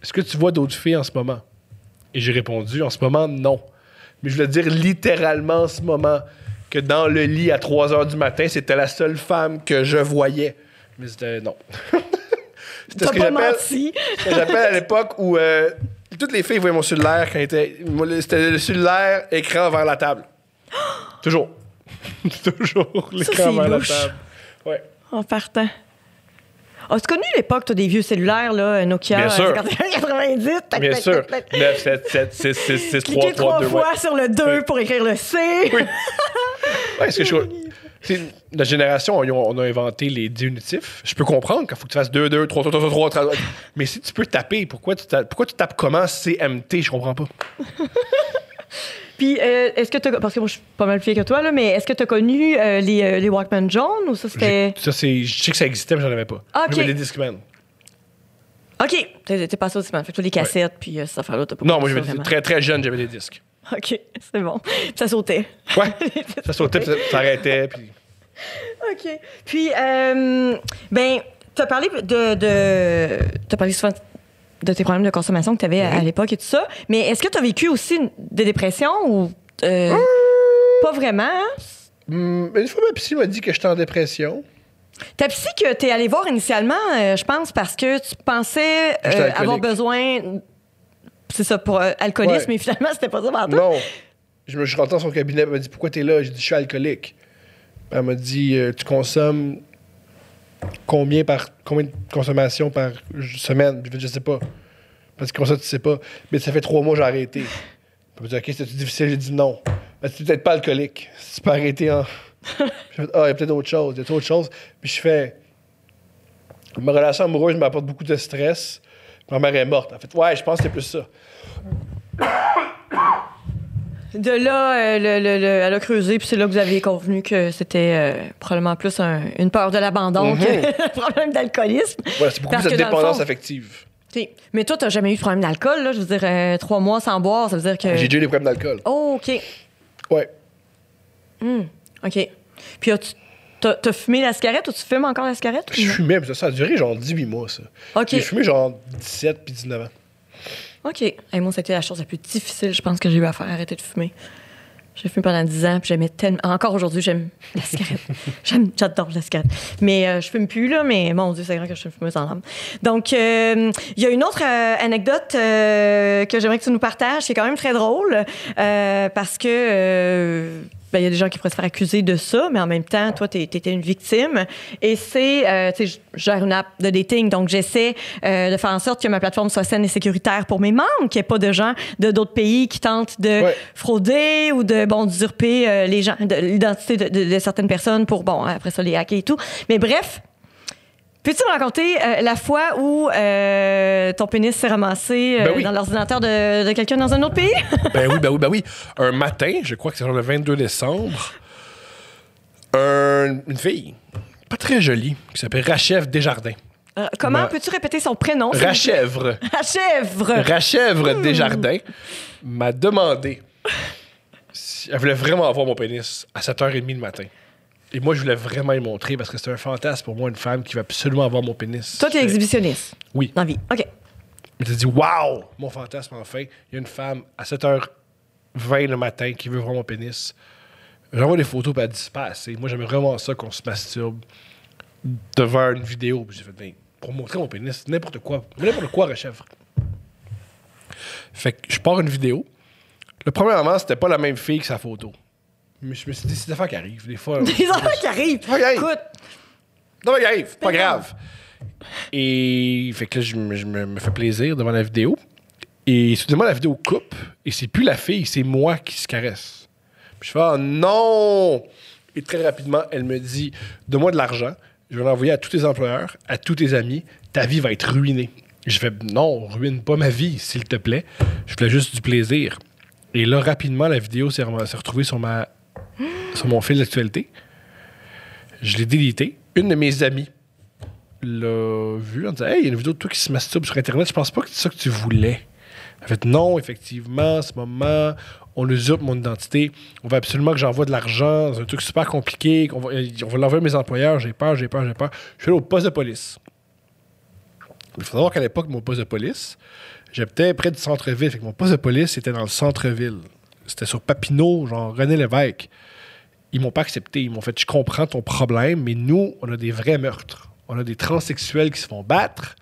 Est-ce que tu vois d'autres filles en ce moment? Et j'ai répondu En ce moment, non. Mais je voulais dire littéralement en ce moment que dans le lit à 3 h du matin, c'était la seule femme que je voyais. Mais c'était non. c'était ce que j'appelle à l'époque où euh, toutes les filles voyaient mon cellulaire quand il était. C'était le cellulaire, écran vers la table. Toujours. Toujours l'écran vers louche. la table. Ouais. En partant. As-tu connu l'époque, toi, des vieux cellulaires, là, Nokia Bien sûr. 90? tac, Bien tac, sûr. tac, tac. 9, 7, 7, 6, 6, 6, 3, Cliquez 3, trois 2. fois sur le 2 Oui. pour écrire le C. Oui. Ouais, est-ce que je la génération, on, a inventé les diminutifs. Je peux comprendre qu'il faut que tu fasses 2, 2, 3, 3, 3, 3, 3. Mais si tu peux taper, pourquoi tu tapes, pourquoi tu tapes comment CMT? Je comprends pas. Puis, euh, est-ce que tu Parce que moi, je suis pas mal plus vieille que toi, là, mais est-ce que tu as connu euh, les, euh, les Walkman jaunes ou ça, c'était. Ça, c'est, je sais que ça existait, mais j'en avais pas. Ah, ok. J'avais des Discman. OK. T'es passé au Discman. Fait que toi, les cassettes, puis euh, cette affaire-là, t'as pas Non, moi, ça, j'avais très, très jeune, j'avais des disques. OK, c'est bon. Puis ça sautait. Ouais. ça sautait, puis ça, ça arrêtait, puis... OK. Puis, euh, ben, tu as parlé de. de tu as parlé souvent de tes problèmes de consommation que tu avais à l'époque et tout ça. Mais est-ce que tu as vécu aussi des dépressions ou. euh, Pas vraiment, hein? Hum, une fois, ma psy m'a dit que j'étais en dépression. Ta psy que t'es allé voir initialement, euh, je pense, parce que tu pensais euh, avoir besoin. C'est ça, pour euh, alcoolisme, mais finalement, c'était pas ça, Martin. Non. Je me suis rentré dans son cabinet, elle m'a dit Pourquoi t'es là? J'ai dit Je suis alcoolique. Elle m'a dit euh, Tu consommes combien par combien de consommation par semaine? Je sais pas. Parce que comme ça, tu sais pas. Mais ça fait trois mois que j'ai arrêté. Elle m'a dit Ok, c'était difficile? J'ai dit non. Elle dit, peut-être pas alcoolique. Si tu peux arrêter en. J'ai fait Ah, il y a peut-être autre chose. Il y a autre chose. Puis je fais Ma relation amoureuse m'apporte beaucoup de stress. Ma mère est morte. En fait, ouais, je pense que c'est plus ça. De là, euh, le, le- le- elle a creusé, puis c'est là que vous aviez convenu que c'était euh, probablement plus un- une peur de l'abandon Mhm. que un problème d'alcoolisme. Ouais, c'est beaucoup Parce plus de dépendance fond- affective. Mais toi, t'as jamais eu de problème d'alcool, là? Je veux dire, euh, trois mois sans boire, ça veut dire que. J'ai déjà eu des problèmes d'alcool. Oh, OK. Ouais. OK. Puis as-tu- t'as t'as fumé la cigarette ou tu fumes encore la cigarette? Je fumais, mais ça, ça a duré genre 18 mois, ça. OK. J'ai fumé genre 17 puis 19 ans. OK. Hey, moi, c'était la chose la plus difficile, je pense, que j'ai eu à faire, arrêter de fumer. J'ai fumé pendant 10 ans, puis j'aimais tellement. Encore aujourd'hui, j'aime la cigarette. J'aime- J'adore la cigarette. Mais euh, je fume plus, là, mais mon Dieu, c'est vrai que je suis une fumeuse en âme. Donc, euh, il y a une autre euh, anecdote euh, que j'aimerais que tu nous partages, qui est quand même très drôle, parce que. Ben, il y a des gens qui pourraient se faire accuser de ça, mais en même temps, toi, tu étais une victime. Et c'est, euh, tu sais, je gère une app de dating, donc j'essaie euh, de faire en sorte que ma plateforme soit saine et sécuritaire pour mes membres, qu'il n'y ait pas de gens de d'autres pays qui tentent de Ouais. frauder ou de, bon, d'usurper euh, les gens, de- l'identité de, de- de certaines personnes pour, bon, après ça, les hacker et tout. Mais bref, Peux-tu me raconter euh, la fois où euh, ton pénis s'est ramassé euh, Ben oui. dans l'ordinateur de, de quelqu'un dans un autre pays? Ben oui, ben oui, ben oui. Un matin, je crois que c'est le 22 décembre, un- une fille, pas très jolie, qui s'appelle Rachèvre Desjardins. Comment peux-tu répéter son prénom? Rachèvre. Rachèvre. Rachèvre Desjardins m'a demandé si elle voulait vraiment avoir mon pénis à 7h30 le matin. Et moi, je voulais vraiment y montrer parce que c'est un fantasme pour moi, une femme qui va absolument avoir mon pénis. Toi, t'es exhibitionniste Oui. dans la vie. OK. Mais tu dit, waouh, mon fantasme, enfin. Il y a une femme à 7h20 le matin qui veut voir mon pénis. J'envoie des photos, puis elle dit, pas assez. Moi, j'aimerais vraiment ça qu'on se masturbe devant une vidéo. Puis j'ai fait, ben, pour montrer mon pénis, n'importe quoi. N'importe quoi, Rechèvre. Fait que je pars une vidéo. Le premièrement, c'était pas la même fille que sa photo. Mais je me suis dit, c'est des affaires qui arrivent. Des fois. Des enfants qui arrivent. Écoute, Non, mais arrive, pas Ben grave. Et fait que là, je, me, je me- me fais plaisir devant la vidéo. Et soudainement, la vidéo coupe. Et c'est plus la fille, c'est moi qui se caresse. Puis je fais, ah non! Et très rapidement, elle me dit, donne-moi de l'argent. Je vais l'envoyer à tous tes employeurs, à tous tes amis. Ta vie va être ruinée. Je fais, non, ruine pas ma vie, s'il te plaît. Je voulais juste du plaisir. Et là, rapidement, la vidéo s'est retrouvée sur, ma, sur mon fil d'actualité. Je l'ai délité. Une de mes amies l'a vu en disant Hey, il y a une vidéo de toi qui se masturbe sur Internet. Je pense pas que c'est ça que tu voulais. Elle fait Non, effectivement, en ce moment, on usurpe mon identité. On veut absolument que j'envoie de l'argent dans un truc super compliqué. va- on va l'envoyer à mes employeurs. J'ai peur, j'ai peur, j'ai peur. Je suis allé au poste de police. Il faut savoir qu'à l'époque, mon poste de police, j'habitais près du centre-ville. Fait que mon poste de police était dans le centre-ville. C'était sur Papineau, genre René Lévesque ils m'ont pas accepté. Ils m'ont fait, je comprends ton problème, mais nous, on a des vrais meurtres. On a des transsexuels qui se font battre.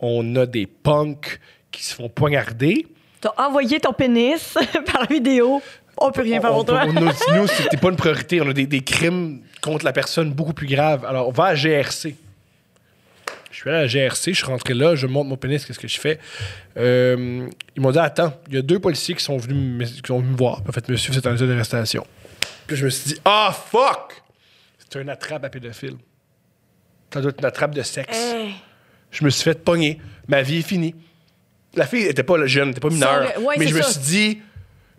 On a des punks qui se font poignarder. t'as envoyé ton pénis par vidéo. On peut rien faire pour toi. on- nous, nous, c'était pas une priorité. On a des, des crimes contre la personne beaucoup plus graves. Alors, on va à GRC. Je suis allé à la GRC, je suis rentré là, je monte mon pénis, qu'est-ce que je fais? Euh, ils m'ont dit, attends, il y a deux policiers qui sont venus me, qui sont venus me voir. En fait, monsieur, c'est un état d'arrestation. Puis je me suis dit, ah, fuck! C'est un attrape à pédophile. Ça doit être une attrape de sexe. Hey. Je me suis fait pogner. Ma vie est finie. La fille n'était pas jeune, n'était pas mineure. Ouais, mais je me ça. suis dit,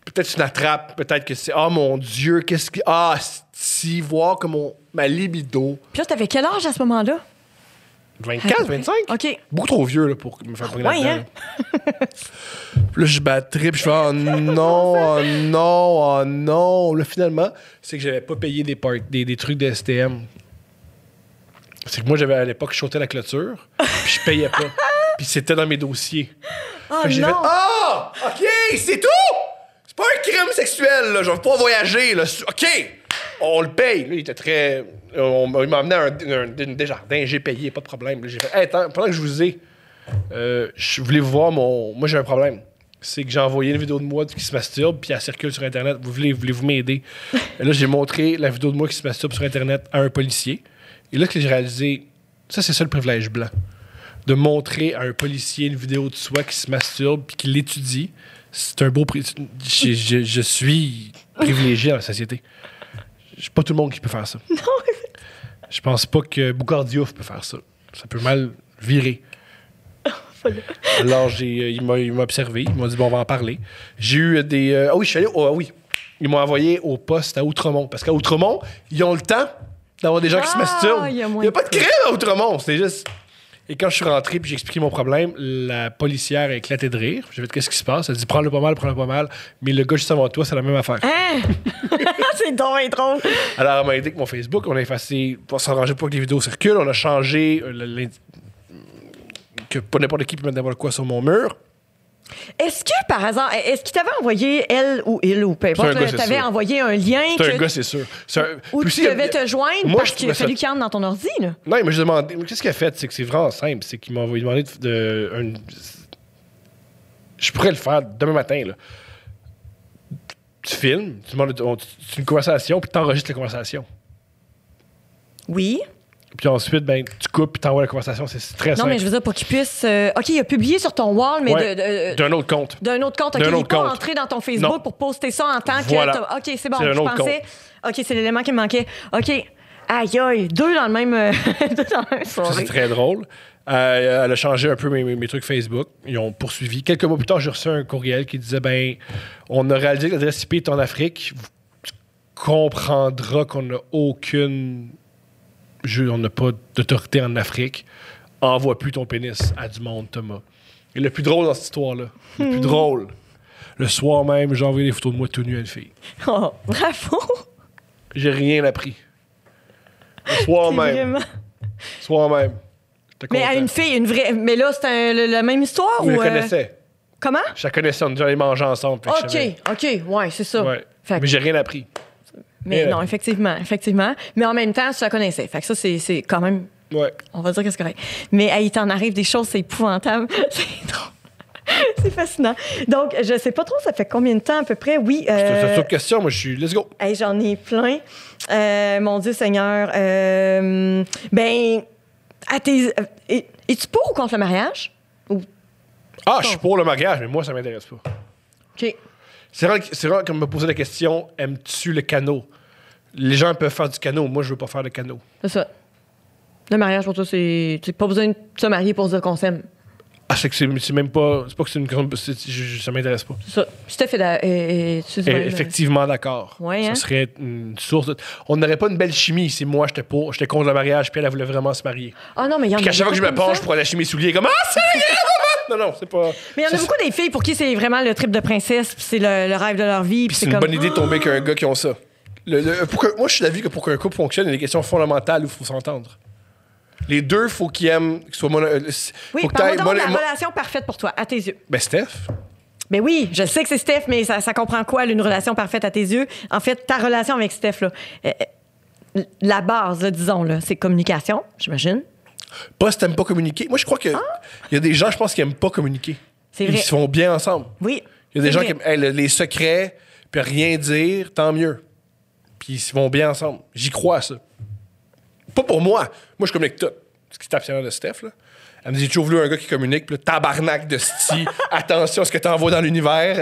peut-être c'est une attrape, peut-être que c'est, oh mon Dieu, qu'est-ce que. Ah, si, voir que mon, ma libido. Puis là, t'avais quel âge à ce moment-là? 24, 25? OK. Beaucoup trop vieux là, pour me faire pogner Ouais, là-dedans. hein? là. Puis là, je batterais, puis je fais, oh non, oh non, oh non. Là, finalement, c'est que j'avais pas payé des, part- des, des trucs de STM. C'est que moi, j'avais à l'époque sauté la clôture, puis je payais pas. Puis c'était dans mes dossiers. Oh j'ai fait! Ah! OK, c'est tout! C'est pas un crime sexuel, là. Je vais pas voyager, là. OK! On le paye. Là, il était très. on- il m'a amené à un, un- j'ai payé, pas de problème. J'ai fait, hey, attends, pendant que je vous ai, euh, je voulais vous voir mon. Moi, j'ai un problème. C'est que j'ai envoyé une vidéo de moi qui se masturbe, puis elle circule sur Internet. Vous voulez, voulez-vous m'aider? Et là, j'ai montré la vidéo de moi qui se masturbe sur Internet à un policier. Et là, que j'ai réalisé, ça, c'est ça le privilège blanc. De montrer à un policier une vidéo de soi qui se masturbe, puis qui l'étudie. C'est un beau. pri- je- je suis privilégié dans la société. C'est pas tout le monde qui peut faire ça. Je pense pas que Boucardiouf peut faire ça. Ça peut mal virer. Alors, j'ai, euh, il, m'a, il m'a observé. Il m'a dit, bon, on va en parler. J'ai eu des. euh, ah oui, je suis allé. ah oui. Ils m'ont envoyé au poste à Outremont. Parce qu'à Outremont, ils ont le temps d'avoir des gens qui se Ah, masturbent. il a n'y a pas de crime à Outremont. C'est juste. Et quand je suis rentré puis j'ai expliqué mon problème, la policière a éclaté de rire. J'ai fait qu'est-ce qui se passe? Elle a dit prends-le pas mal, prends-le pas mal. Mais le gars juste avant toi, c'est la même affaire. Hein? c'est bien drôle. Alors, elle m'a aidé avec mon Facebook. On a effacé, pour s'arranger pour que les vidéos circulent. On a changé euh, le- que pas n'importe qui peut mettre n'importe quoi sur mon mur. Est-ce que, par hasard, est-ce qu'il t'avait envoyé, elle ou il, ou peu importe, gars, sûr. envoyé un lien C'est un gars, c'est sûr. C'est un- où Puis tu devais te joindre Moi, parce je qu'il a trouvais fallu ça- qu'il entre dans ton ordi, là? Non, mais j'ai demandé. mais Qu'est-ce qu'il a fait? C'est que c'est vraiment simple. C'est qu'il m'a envoyé demander de. de- un- je pourrais le faire demain matin, là. Tu filmes, tu demandes on- une conversation, puis tu enregistres la conversation. Oui. Puis ensuite, ben, tu coupes, puis tu envoies la conversation. C'est très Non, simple. mais je veux dire, pour qu'il puisse. euh, OK, il a publié sur ton wall, mais Ouais, D'un autre compte. d'un autre compte. OK, D'un il n'est autre pas compte. entré dans ton Facebook Non. pour poster ça en tant Voilà. que. OK, c'est bon. Je pensais. OK, c'est l'élément qui me manquait. OK. Aïe, aïe. Deux dans le même. euh, deux dans la même c'est très drôle. Euh, elle a changé un peu mes, mes- trucs Facebook. Ils ont poursuivi. Quelques mois plus tard, j'ai reçu un courriel qui disait ben, on a réalisé que l'adresse IP est en Afrique. Vous- Tu comprendras qu'on n'a aucune. Je- on n'a pas d'autorité en Afrique. Envoie plus ton pénis à du monde, Thomas. Et le plus drôle dans cette histoire-là, le plus drôle, le soir même, j'ai envoyé des photos de moi tout nu à une fille. Oh, bravo. J'ai rien appris. Le soir même. vraiment- Soir même. Mais à une fille, une vraie. Mais là, c'est la même histoire Je ou. la euh, connaissais. Comment? Je la connaissais, on allait manger ensemble. je. OK, OK, ouais, c'est ça. Ouais. Fait que- Mais j'ai rien appris. Mais Mais- non, effectivement, effectivement. Mais en même temps, tu la connaissais. Fait que ça, c'est c'est quand même. Ouais. On va dire que c'est correct. Mais hey, il t'en arrive des choses, c'est épouvantable. c'est drôle. c'est fascinant. Donc, je sais pas trop, ça fait combien de temps à peu près? Oui. C'est euh, c'est une question, moi je suis. Let's go. hey, J'en ai plein. Euh, mon Dieu Seigneur. Euh, ben, à tes, euh, es- es-tu pour ou contre le mariage? Ou- Ah, je suis pour le mariage, mais moi ça m'intéresse pas. OK. C'est vrai, c'est vrai comme me poser la question aimes-tu le canot? Les gens peuvent faire du canot, moi je veux pas faire de canot. C'est ça. Le mariage, pour toi, c'est. Tu pas besoin de se marier pour dire qu'on s'aime. Ah, c'est que c'est c'est même pas. C'est pas que c'est une. je- ça m'intéresse pas. C'est ça. Tu dis Eh, même, effectivement d'accord. Ouais, ça hein? serait une source de... On n'aurait pas une belle chimie si moi j'étais pour, j'étais contre le mariage, puis elle, elle voulait vraiment se marier. Ah non, mais il y en a Puis qu'à chaque fois que je me penche pour aller acheter mes souliers, comme Ah, c'est Non, non, c'est pas. Mais il y en a beaucoup des filles pour qui c'est vraiment le trip de princesse, puis c'est le, le rêve de leur vie. puis C'est une comme, bonne idée de tomber avec un gars qui ont ça. Le- le- pour que- moi, je suis d'avis que pour qu'un couple fonctionne, il y a des questions fondamentales où il faut s'entendre. Les deux, faut qu'ils aiment, qu'ils soient mono. euh, Oui, faut que parle-moi t'ailles donc de la mono- mo- relation parfaite pour toi, à tes yeux. Ben, Steph. Ben oui, je sais que c'est Steph, mais ça, ça comprend quoi, une relation parfaite à tes yeux? En fait, ta relation avec Steph, là, euh, euh, la base, là, disons, là, c'est communication, j'imagine. Pas si t'aimes pas communiquer. Moi, je crois que il y a des gens, je pense, qui aiment pas communiquer. Ah! Ils se font bien ensemble. Oui. Il y a des gens vrai. qui aiment hey, le- les secrets, puis rien dire, tant mieux. Puis ils se vont bien ensemble. J'y crois à ça. Pas pour moi. Moi, je communique tout. Ce qui la de Steph, là. Elle me dit, j'ai toujours voulu un gars qui communique, puis le tabarnak de sti. Attention à ce que tu envoies dans l'univers.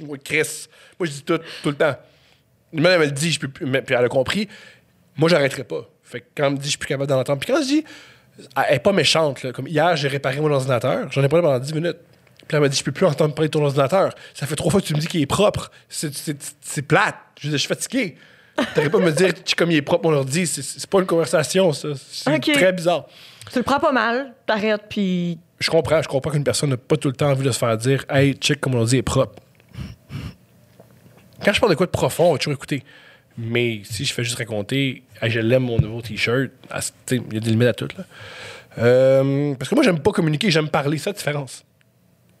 Ouais, Chris. Moi, je dis tout, tout le temps. Même elle me le dit, je peux puis elle a compris. Moi, j'arrêterai pas. Fait que quand elle me dit, je suis plus capable d'en entendre. Puis quand je dis, elle est pas méchante, là. Comme hier, j'ai réparé mon ordinateur. J'en ai parlé pendant 10 minutes. Puis elle m'a dit, je peux plus entendre parler de ton ordinateur. Ça fait trois fois que tu me dis qu'il est propre. C'est- plate. Je, je suis fatigué. T'aurais pas à me dire comme il est propre mon ordi. C'est- C'est pas une conversation, ça. C'est très bizarre. Tu le prends pas mal, t'arrêtes, puis. Je comprends. Je comprends qu'une personne n'a pas tout le temps envie de se faire dire, hey, check comme on dit est propre. Quand je parle de quoi de profond, on va toujours écouter. Mais si je fais juste raconter, hey, je l'aime mon nouveau t-shirt, ah, il y a des limites à tout. Là. Euh, parce que moi, j'aime pas communiquer, j'aime parler. La différence.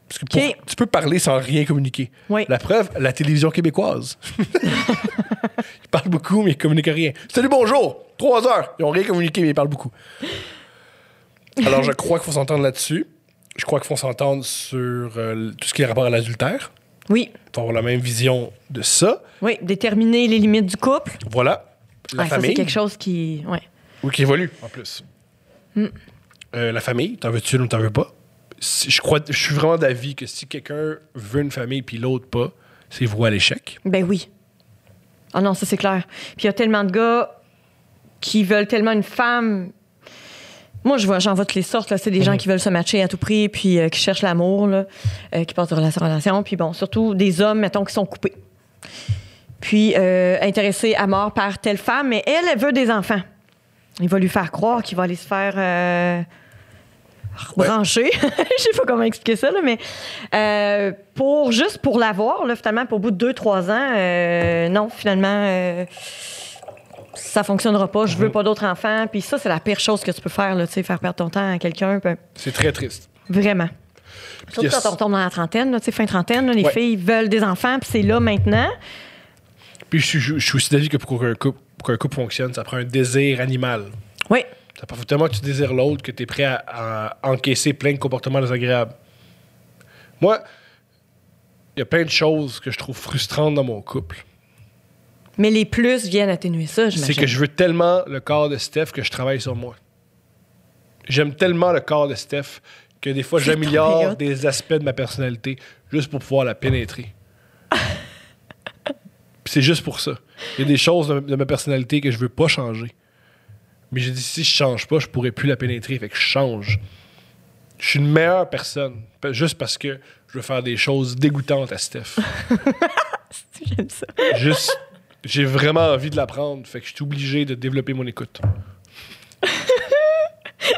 Parce que pour- tu peux parler sans rien communiquer. Oui. La preuve, la télévision québécoise. ils parlent beaucoup, mais ils communiquent rien. Salut, bonjour! Trois heures. Ils ont rien communiqué, mais ils parlent beaucoup. Alors, je crois qu'il faut s'entendre là-dessus. Je crois qu'il faut s'entendre sur euh, tout ce qui est rapport à l'adultère. Oui, faut avoir la même vision de ça. oui, déterminer les limites du couple. Voilà. La Ouais, famille. c'est quelque chose qui. Ouais. Oui, qui évolue, en plus. Euh, la famille, t'en veux-tu ou t'en veux pas? Si- je, crois, je suis vraiment d'avis que si quelqu'un veut une famille puis l'autre pas, c'est voué à l'échec. Ben oui. Ah non, ça c'est clair. Puis il y a tellement de gars qui veulent tellement une femme. Moi, je vois, j'en vois toutes les sortes. là. C'est des gens qui veulent se matcher à tout prix, puis euh, qui cherchent l'amour, euh, qui passent de relation en relation. Puis bon, surtout des hommes, mettons, qui sont coupés. Puis euh, intéressés à mort par telle femme, mais elle, elle veut des enfants. Il va lui faire croire qu'il va aller se faire brancher. Je sais pas comment expliquer ça, là, mais pour juste pour l'avoir, finalement, pour au bout de deux, trois ans, euh, non, finalement, ça fonctionnera pas. Je veux pas d'autres enfants. Puis ça, c'est la pire chose que tu peux faire, là, tu sais, faire perdre ton temps à quelqu'un. puis C'est très triste. Vraiment. Surtout Yes. quand on tombe dans la trentaine, là, tu sais, fin trentaine, là, les Ouais. filles veulent des enfants, puis c'est là maintenant. Puis je, suis- je suis aussi d'avis que pour qu'un couple, couple fonctionne, ça prend un désir animal. Oui, Ça prend tellement que tu désires l'autre que tu es prêt à, à encaisser plein de comportements désagréables. Moi, il y a plein de choses que je trouve frustrantes dans mon couple. Mais les plus viennent atténuer ça, C'est que je veux tellement le corps de Steph que je travaille sur moi. J'aime tellement le corps de Steph que des fois, j'améliore des aspects de ma personnalité juste pour pouvoir la pénétrer. Puis c'est juste pour ça. Il y a des choses de, de ma personnalité que je veux pas changer. Mais j'ai dit, si je change pas, je pourrais plus la pénétrer. Fait que je change. Je suis une meilleure personne. Juste parce que je veux faire des choses dégoûtantes à Steph. J'aime ça. Juste, j'ai vraiment envie de l'apprendre. Fait que je suis obligé de développer mon écoute.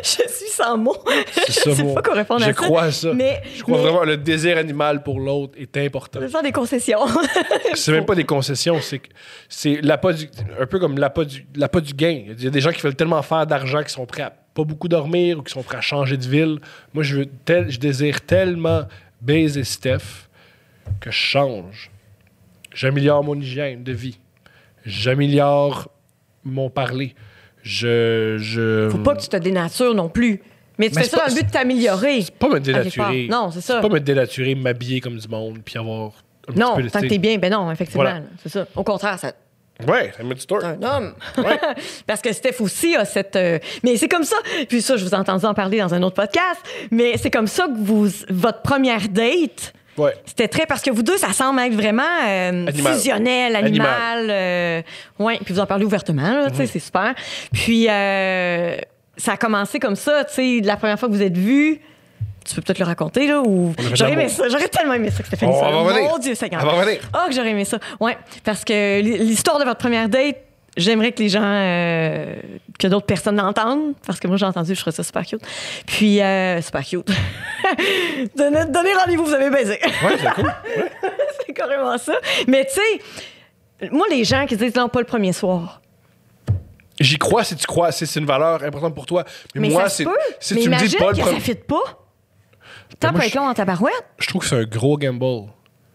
Je suis sans mots. C'est ça, je sais mon- pas quoi répondre Je à ça. crois à ça. Mais, Je crois mais vraiment le désir animal pour l'autre est important. je vais faire des concessions. C'est même pas des concessions, c'est que c'est l'appât du, un peu comme l'appât du, l'appât du gain. Il y a des gens qui veulent tellement faire d'argent qui sont prêts à pas beaucoup dormir ou qui sont prêts à changer de ville. Moi, je, veux tel, je désire tellement baiser Steph que je change. J'améliore mon hygiène de vie. J'améliore mon parler. Je, je... Faut pas que tu te dénatures non plus. Mais tu Mais fais c'est ça pas- dans le but de t'améliorer. pas me dénaturer. Non, c'est ça. Pas me dénaturer, m'habiller comme du monde, puis avoir un Non, petit peu tant que t'es bien, ben non, effectivement. Voilà. C'est ça. Au contraire, ça, Ouais, ça tour. C'est un homme. Ouais. Parce que Steph aussi a cette. euh, Mais c'est comme ça. Puis ça, je vous ai entendu en parler dans un autre podcast. Mais c'est comme ça que vous, votre première date, Ouais. c'était très. Parce que vous deux, ça semble être vraiment euh, Animal. fusionnel, animal. euh, ouais. Puis vous en parlez ouvertement, là, tu sais, c'est super. Puis euh, ça a commencé comme ça, tu sais, la première fois que vous êtes vus. Tu peux peut-être le raconter, là, ou. J'aurais aimé ça. J'aurais tellement aimé ça que Stéphanie On ça. Mon Dieu, Seigneur. Ah, que j'aurais aimé ça. Ouais, parce que l'histoire de votre première date, j'aimerais que les gens, euh, que d'autres personnes l'entendent, parce que moi j'ai entendu, je trouve ça super cute. Puis, euh, super cute. donnez, donnez rendez-vous, vous avez baisé. Ouais, c'est cool. c'est carrément ça. Mais tu sais, moi les gens qui disent non, pas le premier soir. J'y crois si tu crois, si c'est une valeur importante pour toi. Mais, Mais moi, c'est, si mais tu me dis pas le que premier. ça fit pas. Tant moi, peut être long en tabarouette. Je trouve que c'est un gros gamble.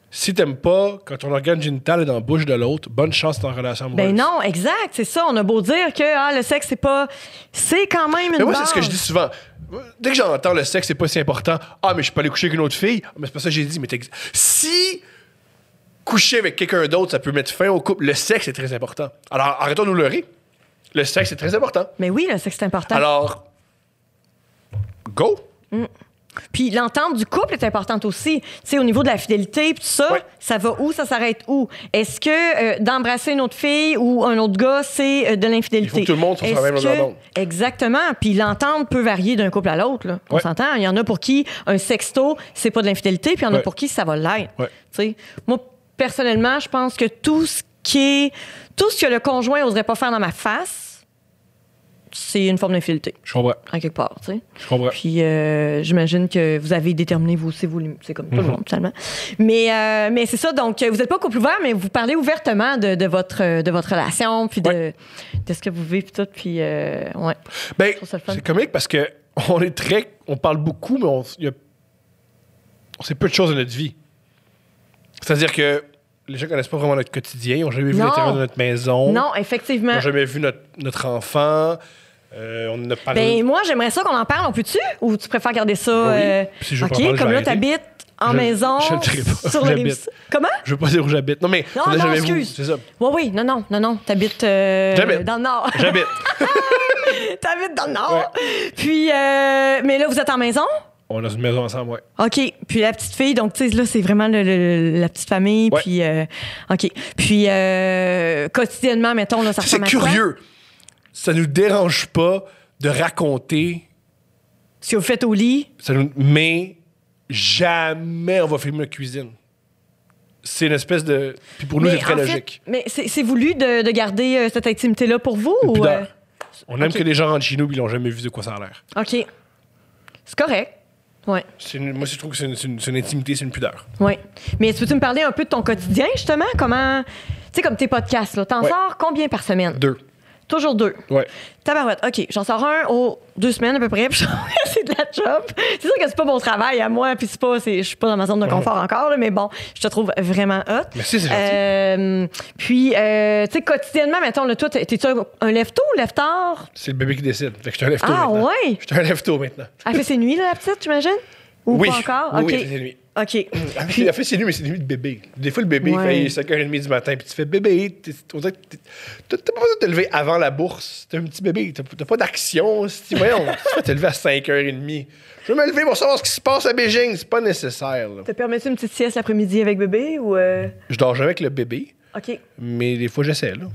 Si t'aimes pas quand ton organe génital est dans la bouche de l'autre, bonne chance dans la relation amoureuse. Ben non, exact, c'est ça. On a beau dire que ah, le sexe, c'est pas. C'est quand même une Mais moi, c'est ce que je dis souvent. Dès que j'entends le sexe, c'est pas si important. Ah, mais je pas allé coucher avec une autre fille. Ah, Mais c'est pas ça que j'ai dit. Mais t'es- si coucher avec quelqu'un d'autre, ça peut mettre fin au couple, le sexe est très important. Alors, arrêtons de nous leurrer. Le sexe est très important. Mais oui, le sexe, c'est important. Alors, go. Puis l'entente du couple est importante aussi. Tu sais, au niveau de la fidélité, puis tout ça, Ouais. ça va où, ça s'arrête où? Est-ce que euh, d'embrasser une autre fille ou un autre gars, c'est euh, de l'infidélité? Il faut que tout le monde soit sur la Est-ce même que-. Exactement. Puis l'entente peut varier d'un couple à l'autre. On s'entend. Il y en a pour qui un sexto, c'est pas de l'infidélité, puis il y en a pour qui ça va l'être. Tu sais, Moi, personnellement, je pense que tout ce qui est... Tout ce que le conjoint n'oserait pas faire dans ma face, c'est une forme d'infidélité, Je comprends. à quelque part, tu sais. Je comprends. Puis euh, j'imagine que vous avez déterminé vous aussi vos limites. C'est comme tout Mhm. le monde, finalement. Mais, euh, mais c'est ça, donc euh, vous n'êtes pas couple ouvert, mais vous parlez ouvertement de, de votre, de votre relation, puis de, Ouais. de ce que vous vivez, puis tout. Puis, euh, ouais. Ben, c'est comique parce que on est très. On parle beaucoup, mais on, il y a- on sait peu de choses de notre vie. C'est-à-dire que les gens connaissent pas vraiment notre quotidien, ils n'ont jamais vu l'intérieur de notre maison, Non, ils effectivement. n'ont jamais vu notre, notre enfant. Euh, on a parlé. Ben, moi, j'aimerais ça qu'on en parle. On peut-tu? Ou tu préfères garder ça? Oui. euh, si je OK, parler, comme là, t'habites en Je- maison. je le dirai pas. Sur le Comment? Je veux pas dire où j'habite. Non, mais Non, excuse. C'est ça. Oui, oui, non, non, non, non. T'habites euh, J'habite. dans le Nord. J'habite. T'habites dans le Nord. Puis, euh, mais là, vous êtes en maison? on a une maison ensemble, ouais. OK. Puis la petite fille, donc, tu sais, là, c'est vraiment le- le- la petite famille. Ouais. Puis, euh, OK. Puis, quotidiennement, mettons, là, ça C'est à curieux. Ça nous dérange pas de raconter, Ce que vous faites au lit. ça nous- mais jamais on va filmer la cuisine. C'est une espèce de. Puis pour nous, c'est très en fait, logique. mais c'est voulu de, de garder euh, cette intimité-là pour vous? Une ou, euh, On aime que les gens rentrent chez nous et ils n'ont jamais vu de quoi ça a l'air. OK. C'est correct. Ouais. Une- moi, je trouve que c'est une, intimité, c'est une pudeur. Oui. Mais peux-tu me parler un peu de ton quotidien, justement? Comment. Tu sais, comme tes podcasts, là. T'en Ouais. sors combien par semaine? Deux. Toujours deux. Ouais. Tabarouette. OK. J'en sors un aux deux semaines à peu près. Puis c'est de la job. C'est sûr que c'est pas mon travail à moi. Puis c'est pas. Je suis pas dans ma zone de confort encore, là, mais bon, je te trouve vraiment hot. Merci, c'est gentil. Euh, puis, euh, tu sais, quotidiennement, mettons, là, toi, t'es- t'es-tu un, lève-tôt ou lève-tard? C'est le bébé qui décide. Fait que je suis un lève-tôt Ah, maintenant. ouais? Je suis un lève-tôt maintenant. Elle fait ses nuits, là, la petite, j'imagine? Ou oui. pas encore? Oui, OK. oui, elle fait ses nuits. OK. Elle fait, elle fait ses nuits, mais c'est des nuits de bébé. Des fois, le bébé, Ouais. il fait 5h30 du matin, puis tu fais bébé. T'as pas besoin de te lever avant la bourse. T'es un petit bébé. T'as pas d'action. Si, tu vas te lever à 5h30. Je vais me lever pour savoir ce qui se passe à Beijing. C'est pas nécessaire. là. Te permets-tu une petite sieste l'après-midi avec bébé ou. euh, Je dors jamais avec le bébé, OK. mais des fois, j'essaie. là.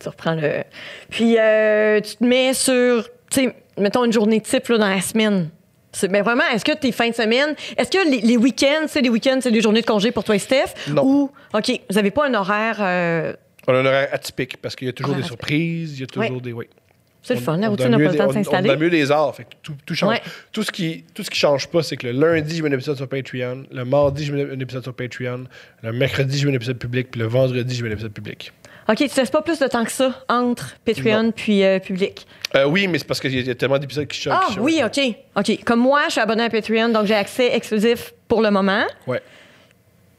Tu reprends le. Puis, euh, tu te mets sur. Tu sais, mettons une journée type là, dans la semaine. C'est- Ben vraiment, est-ce que tes fins de semaine, est-ce que les, les week-ends, c'est les week-ends, c'est des journées de congé pour toi et Steph? Non. Ou, OK, vous n'avez pas un horaire. euh, On a un horaire atypique parce qu'il y a toujours Horaire des surprises, il y a toujours Ouais. des. Oui. c'est le fun, la routine n'a pas le des- temps de on- On s'installer. donne mieux des. Fait que tout, tout change. Ouais. Tout, ce qui, tout ce qui change pas, c'est que le lundi, je mets un épisode sur Patreon. Le mardi, je mets un épisode sur Patreon. Le mercredi, je mets un épisode public. Puis le vendredi, je mets un épisode public. OK, tu ne laisses pas plus de temps que ça entre Patreon puis euh, public. Euh, oui, mais c'est parce qu'il y a- il y a tellement d'épisodes qui choquent. Ah, oui. OK. OK. Comme moi, je suis abonné à Patreon, donc j'ai accès exclusif pour le moment. Ouais.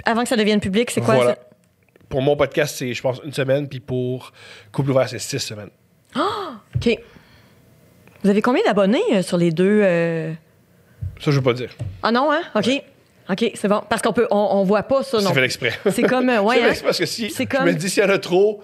Avant que ça devienne public, c'est quoi Voilà. ça? Pour mon podcast, c'est, je pense, une semaine. Puis pour Couple ouvert, c'est six semaines. OK. Vous avez combien d'abonnés euh, sur les deux? euh? Ça, je veux pas dire. Ah non, hein? OK. OK, c'est bon. Parce qu'on peut, on, on voit pas ça, C'est non. fait exprès. C'est comme, euh, ouais, C'est hein? parce que si C'est je comme- me dis s'il y en a trop,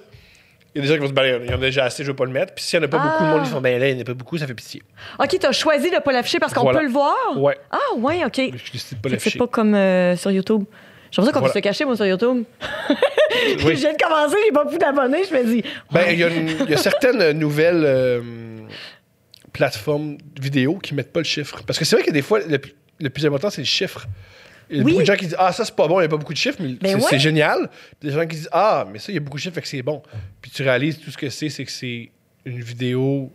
il y a des gens qui vont se balayer. Il y en a déjà assez, je veux pas le mettre. Puis s'il y en a pas beaucoup, le monde, ils font ben là, il n'y en a pas beaucoup, ça fait pitié. OK, t'as choisi de pas l'afficher parce qu'on Voilà. peut le voir? Ouais. Ah, ouais, OK. Je décide de pas que C'est l'afficher. pas comme euh, sur YouTube. J'ai l'impression qu'on Voilà. peut se cacher, moi, sur YouTube. Je Oui. viens de commencer, j'ai pas beaucoup d'abonnés, je me dis. Ben, il y, a y certaines nouvelles euh, plateformes vidéo qui mettent pas le chiffre. Parce que c'est vrai que des fois, le plus important, c'est le chiffre. Il y a Oui. beaucoup de gens qui disent Ah, ça, c'est pas bon, il n'y a pas beaucoup de chiffres, mais Ben c'est ouais. génial. Puis des gens qui disent Ah, mais ça, il y a beaucoup de chiffres, fait que c'est bon. Puis tu réalises tout ce que c'est, c'est que c'est une vidéo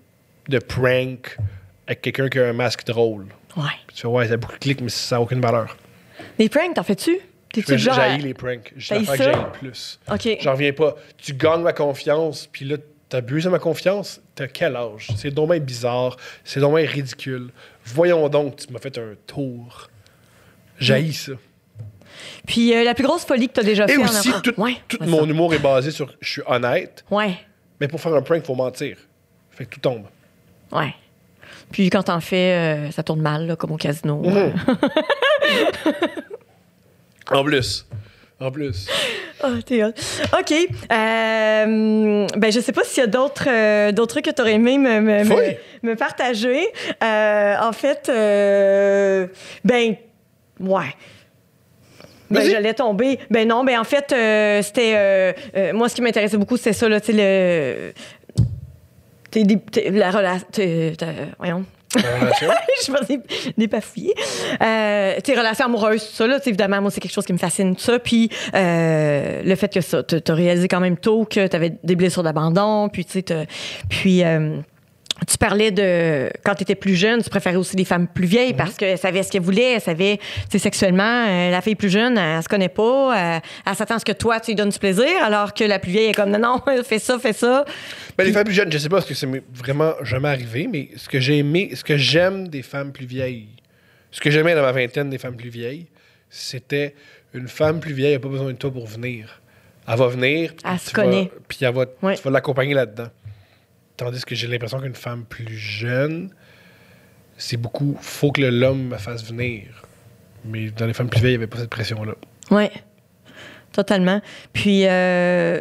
de prank avec quelqu'un qui a un masque drôle. Ouais. Puis tu fais Ouais, ça a beaucoup de clics, mais ça n'a aucune valeur. Les pranks, t'en fais-tu? J'ai genre. les pranks. T'haïs l'affaire que ça? j'aille le plus. OK. J'en reviens pas. Tu gagnes ma confiance, puis là, t'abuses de ma confiance. T'as quel âge? C'est dommage bizarre. C'est dommage ridicule. Voyons donc, tu m'as fait un tour. J'haïs ça. Puis euh, la plus grosse folie que t'as déjà Et fait en aussi, enfant- tout, Ouais, tout vas-y. mon humour est basé sur je suis honnête, Ouais, mais pour faire un prank, il faut mentir. Fait que tout tombe. ouais. Puis quand t'en fais, euh, ça tourne mal, là, comme au casino. Mhm. En plus. En plus. Ah, t'es hot. OK. Euh, ben, je sais pas s'il y a d'autres euh, d'autres trucs que tu aurais aimé me, me, me- Fouille. me partager. Euh, en fait, ben, ouais. Ben, j'allais tomber. Ben non, ben en fait, euh, c'était... euh, euh, moi, ce qui m'intéressait beaucoup, c'était ça, là, tu sais, le... t'es des- t'es- la relation... Voyons. Je me suis dépafouillée. Euh, tes relations amoureuses, tout ça, là, évidemment, moi, c'est quelque chose qui me fascine, tout ça. Puis euh, le fait que ça, tu as réalisé quand même tôt que tu avais des blessures d'abandon, puis tu sais, t'as- puis. euh, tu parlais de quand tu étais plus jeune, tu préférais aussi les femmes plus vieilles parce qu'elles savaient ce qu'elles voulaient, elles savaient, tu sais, sexuellement, euh, la fille plus jeune, elle, se connaît pas, elle, elle s'attend à ce que toi, tu lui donnes du plaisir, alors que la plus vieille est comme non, non, fais ça, fais ça. Ben, les femmes plus jeunes, je sais pas parce que c'est vraiment jamais arrivé, mais ce que j'ai aimé, ce que j'aime des femmes plus vieilles, Ce que j'aimais dans ma vingtaine des femmes plus vieilles, c'était une femme plus vieille n'a pas besoin de toi pour venir. Elle va venir. Elle se connaît. Puis elle va, tu vas l'accompagner là-dedans. Tandis que j'ai l'impression qu'une femme plus jeune, c'est beaucoup. faut que l'homme me fasse venir. Mais dans les femmes plus vieilles, il n'y avait pas cette pression-là. Oui, totalement. Puis, euh,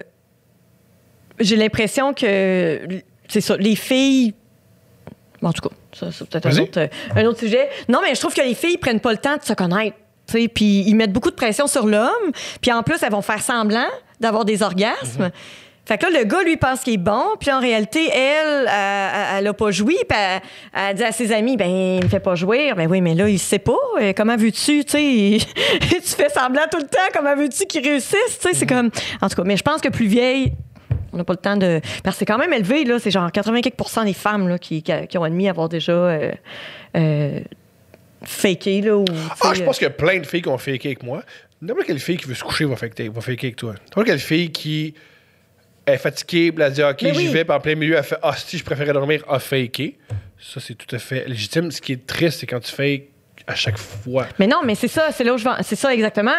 j'ai l'impression que, c'est ça, les filles. Bon, en tout cas, ça, c'est peut-être un Vas-y. autre, euh, un autre sujet. Non, mais je trouve que les filles prennent pas le temps de se connaître. Puis ils mettent beaucoup de pression sur l'homme. Puis en plus, elles vont faire semblant d'avoir des orgasmes. Fait que là, le gars, lui, pense qu'il est bon. Puis en réalité, elle, elle, elle a pas joui. Puis elle, elle dit à ses amis, ben, il me fait pas jouir. Ben oui, mais là, il sait pas. Euh, Comment veux-tu, tu sais, tu fais semblant tout le temps. Comment veux-tu qu'il réussisse, tu sais, c'est comme... En tout cas, mais je pense que plus vieille, on n'a pas le temps de... Parce que c'est quand même élevé, là. C'est genre 80% des femmes, là, qui, ont admis avoir déjà... Euh, euh, faké, là, ou... Ah, je pense qu'il y a plein de filles qui ont faké avec moi. N'importe quelle fille qui veut se coucher va faker, va faker avec toi. N'importe quelle fille qui est fatiguée, elle dit OK, j'y oui. vais, puis en plein milieu, elle fait Ah, si je préférais dormir, a faké. Ça, c'est tout à fait légitime. Ce qui est triste, c'est quand tu fakes à chaque fois. Mais non, mais c'est ça, c'est là où je vais. C'est ça exactement.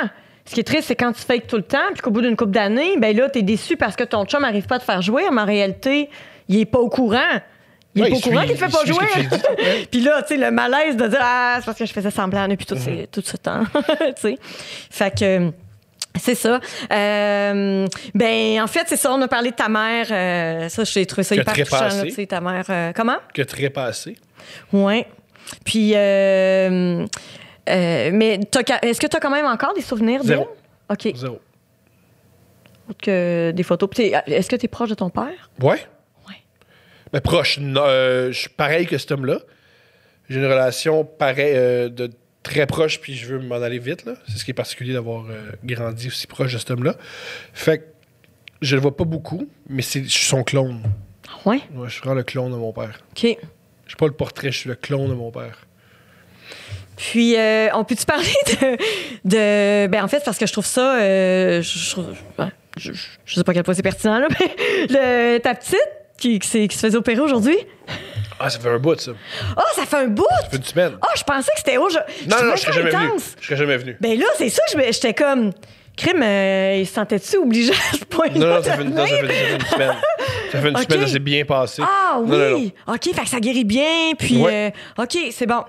Ce qui est triste, c'est quand tu fakes tout le temps, puis qu'au bout d'une couple d'années, ben là, t'es déçu parce que ton chum n'arrive pas à te faire jouer, mais en réalité, il est pas au courant. Il est Ouais, pas au courant qu'il te fait pas jouer. puis là, tu sais, le malaise de dire Ah, c'est parce que je faisais semblant depuis tout, Mhm. ces- tout ce temps. tu sais. Fait que. C'est ça. Euh, ben, en fait, c'est ça. On a parlé de ta mère. euh, ça, j'ai trouvé ça Que hyper touchant. Tu sais, ta mère. euh, comment? Que très passé. Ouais. Puis, mais est-ce que tu as quand même encore des souvenirs d'elle? Zéro. OK. Zéro. Autre que des photos. Est-ce que tu es proche de ton père? Ouais? Ouais. Mais proche. je suis pareil que cet homme-là. J'ai une relation pareille, de très proche, puis je veux m'en aller vite. là. C'est ce qui est particulier d'avoir euh, grandi aussi proche de cet homme-là. Fait que je le vois pas beaucoup, mais c'est, je suis son clone. Ouais? Ouais, je suis vraiment le clone de mon père. OK. Je suis pas le portrait, je suis le clone de mon père. Puis, euh, on peut-tu parler de, de. Ben, en fait, parce que je trouve ça. euh, je, je, sais pas à quel point c'est pertinent, là, mais le, ta petite qui, qui se faisait opérer aujourd'hui? Ah, ça fait un bout, ça. Oh, ça fait un bout! Ça fait une semaine. Oh, je pensais que c'était aujourd'hui. non, non, je serais jamais venu. Je serais jamais venu. Ben là, c'est ça, j'étais comme. Crime, euh, il se sentait-tu obligé à ce point-là? Non, non, ça fait, une, non, ça fait- ça fait une semaine. Ça fait une semaine, ça s'est bien passé. Ah oui! Non, non, non. OK, fait que ça guérit bien, puis... Ouais. euh, OK, c'est bon.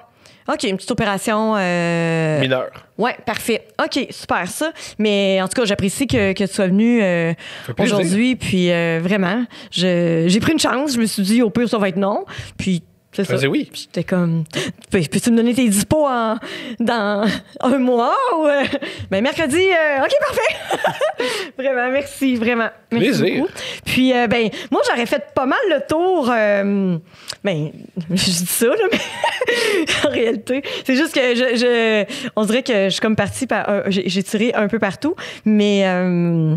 OK, une petite opération... euh, Mineur. Ouais, parfait. OK, super ça. Mais en tout cas, j'apprécie que, que tu sois venu euh, aujourd'hui. Puis euh, vraiment, je- j'ai pris une chance. Je me suis dit, au pire, ça va être non. Puis c'est ça. Faisais oui. J'étais comme, peux- peux-tu me donner tes dispos en, dans un mois ou. euh, ben, mercredi, euh, OK, parfait. vraiment, merci, vraiment. Merci Plaisir. beaucoup. Puis, euh, ben, moi, j'aurais fait pas mal le tour. euh, ben, je dis ça, là, mais en réalité, c'est juste que je, je- on dirait que je suis comme partie par. un- j'ai j'ai tiré un peu partout, mais. euh,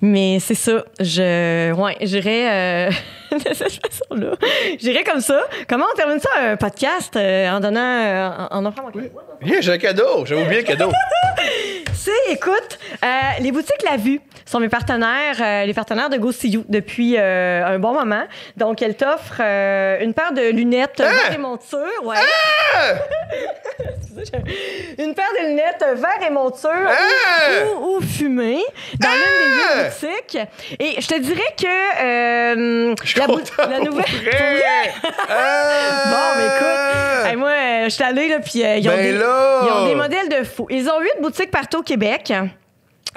mais c'est ça, je. Ouais, j'irais. De cette façon-là. J'irais comme ça. Comment on termine ça, un podcast, euh, en donnant. euh, en, en offrant mon cadeau? Viens, j'ai un cadeau. J'avais oublié le cadeau. C'est, écoute, euh, les boutiques La Vue sont mes partenaires, euh, les partenaires de Go See You depuis un bon moment. Donc, elles t'offrent une paire de lunettes Hein? vert et monture. Ouais. J'ai- une paire de lunettes vert et monture Hein? ou, ou fumée dans l'une des huit boutiques. Et je te dirais que euh, Je la, bou- content, la nouvelle. Ah! Bon, mais écoute, hey, moi, euh, je suis allée, là, puis euh, ils, ont Ben des- là! ils ont des modèles de fou. Ils ont huit boutiques partout au Québec.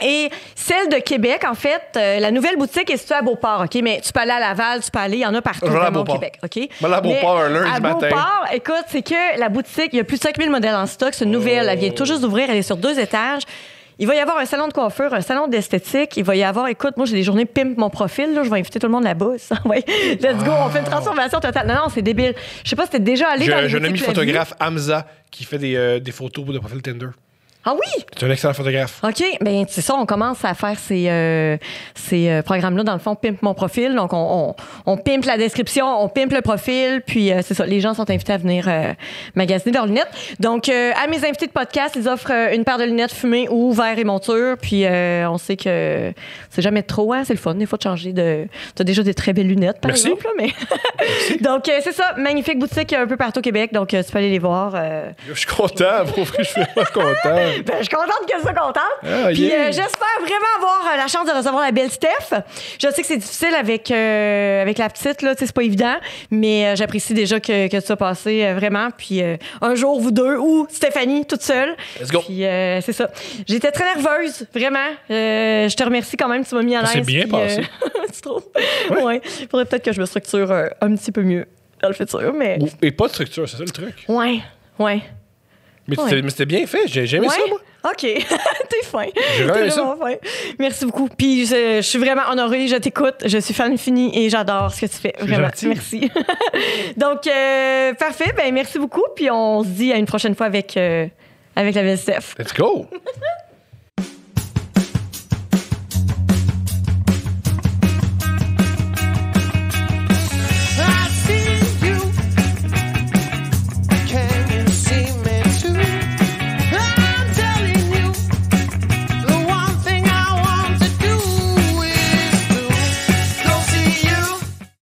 Et celle de Québec, en fait, euh, la nouvelle boutique est située à Beauport, OK? Mais tu peux aller à Laval, tu peux aller, il y en a partout Je vais aller à vraiment au Beauport. Québec, OK? Je vais aller à Beauport un lundi à matin. Beauport, écoute, c'est que la boutique, il y a plus de 5000 modèles en stock. C'est une nouvelle, elle vient tout juste d'ouvrir, elle est sur deux étages. Il va y avoir un salon de coiffure, un salon d'esthétique. Il va y avoir, écoute, moi, j'ai des journées pimp mon profil. Là, je vais inviter tout le monde là-bas. Ouais. Let's go, on fait une transformation totale. Non, non, c'est débile. Je sais pas si t'es déjà allé dans J'ai les j'ai un ami boutiques La Vie. photographe, Hamza, qui fait des, euh, des photos pour le profil Tinder. Ah oui? Tu es un excellent photographe. OK, ben c'est ça, on commence à faire ces, euh, ces euh, programmes-là. Dans le fond, pimp mon profil. Donc, on, on, on pimpe la description, on pimpe le profil, puis euh, c'est ça, les gens sont invités à venir magasiner leurs lunettes. Donc, à mes invités de podcast, ils offrent une paire de lunettes fumées ou verre et monture, puis on sait que c'est jamais trop, hein, c'est le fun, des fois, de changer de... T'as déjà des très belles lunettes, par Merci. exemple, là, mais... donc, euh, c'est ça, magnifique boutique un peu partout au Québec, donc tu peux aller les voir. Je suis content, pour vrai, je suis vraiment content. ben, je suis contente qu'elle soit contente. Ah, Puis yeah. euh, j'espère vraiment avoir euh, la chance de recevoir la belle Steph. Je sais que c'est difficile avec, euh, avec la petite, là, c'est pas évident, mais euh, j'apprécie déjà que, que ça passé euh, vraiment. Puis euh, un jour, vous deux, ou Stéphanie, toute seule. Let's go. Puis euh, c'est ça. J'étais très nerveuse, vraiment. Euh, je te remercie quand même, tu m'as mis à Ça l'aise. s'est bien puis, passé. euh, tu trouves? Ouais. Faudrait peut-être que je me structure euh, un petit peu mieux dans le futur, mais. Et pas de structure, c'est ça le truc. Ouais, ouais. Mais c'était bien fait, j'ai aimé ça, moi. OK. T'es fin. J'ai vraiment ça. fin. Merci beaucoup. Puis je, je suis vraiment honorée. Je t'écoute. Je suis fan fini et j'adore ce que tu fais. Vraiment. gentil. Merci. Donc, euh, parfait. Ben, merci beaucoup. Puis on se dit à une prochaine fois avec, euh, avec la Steph. Let's go.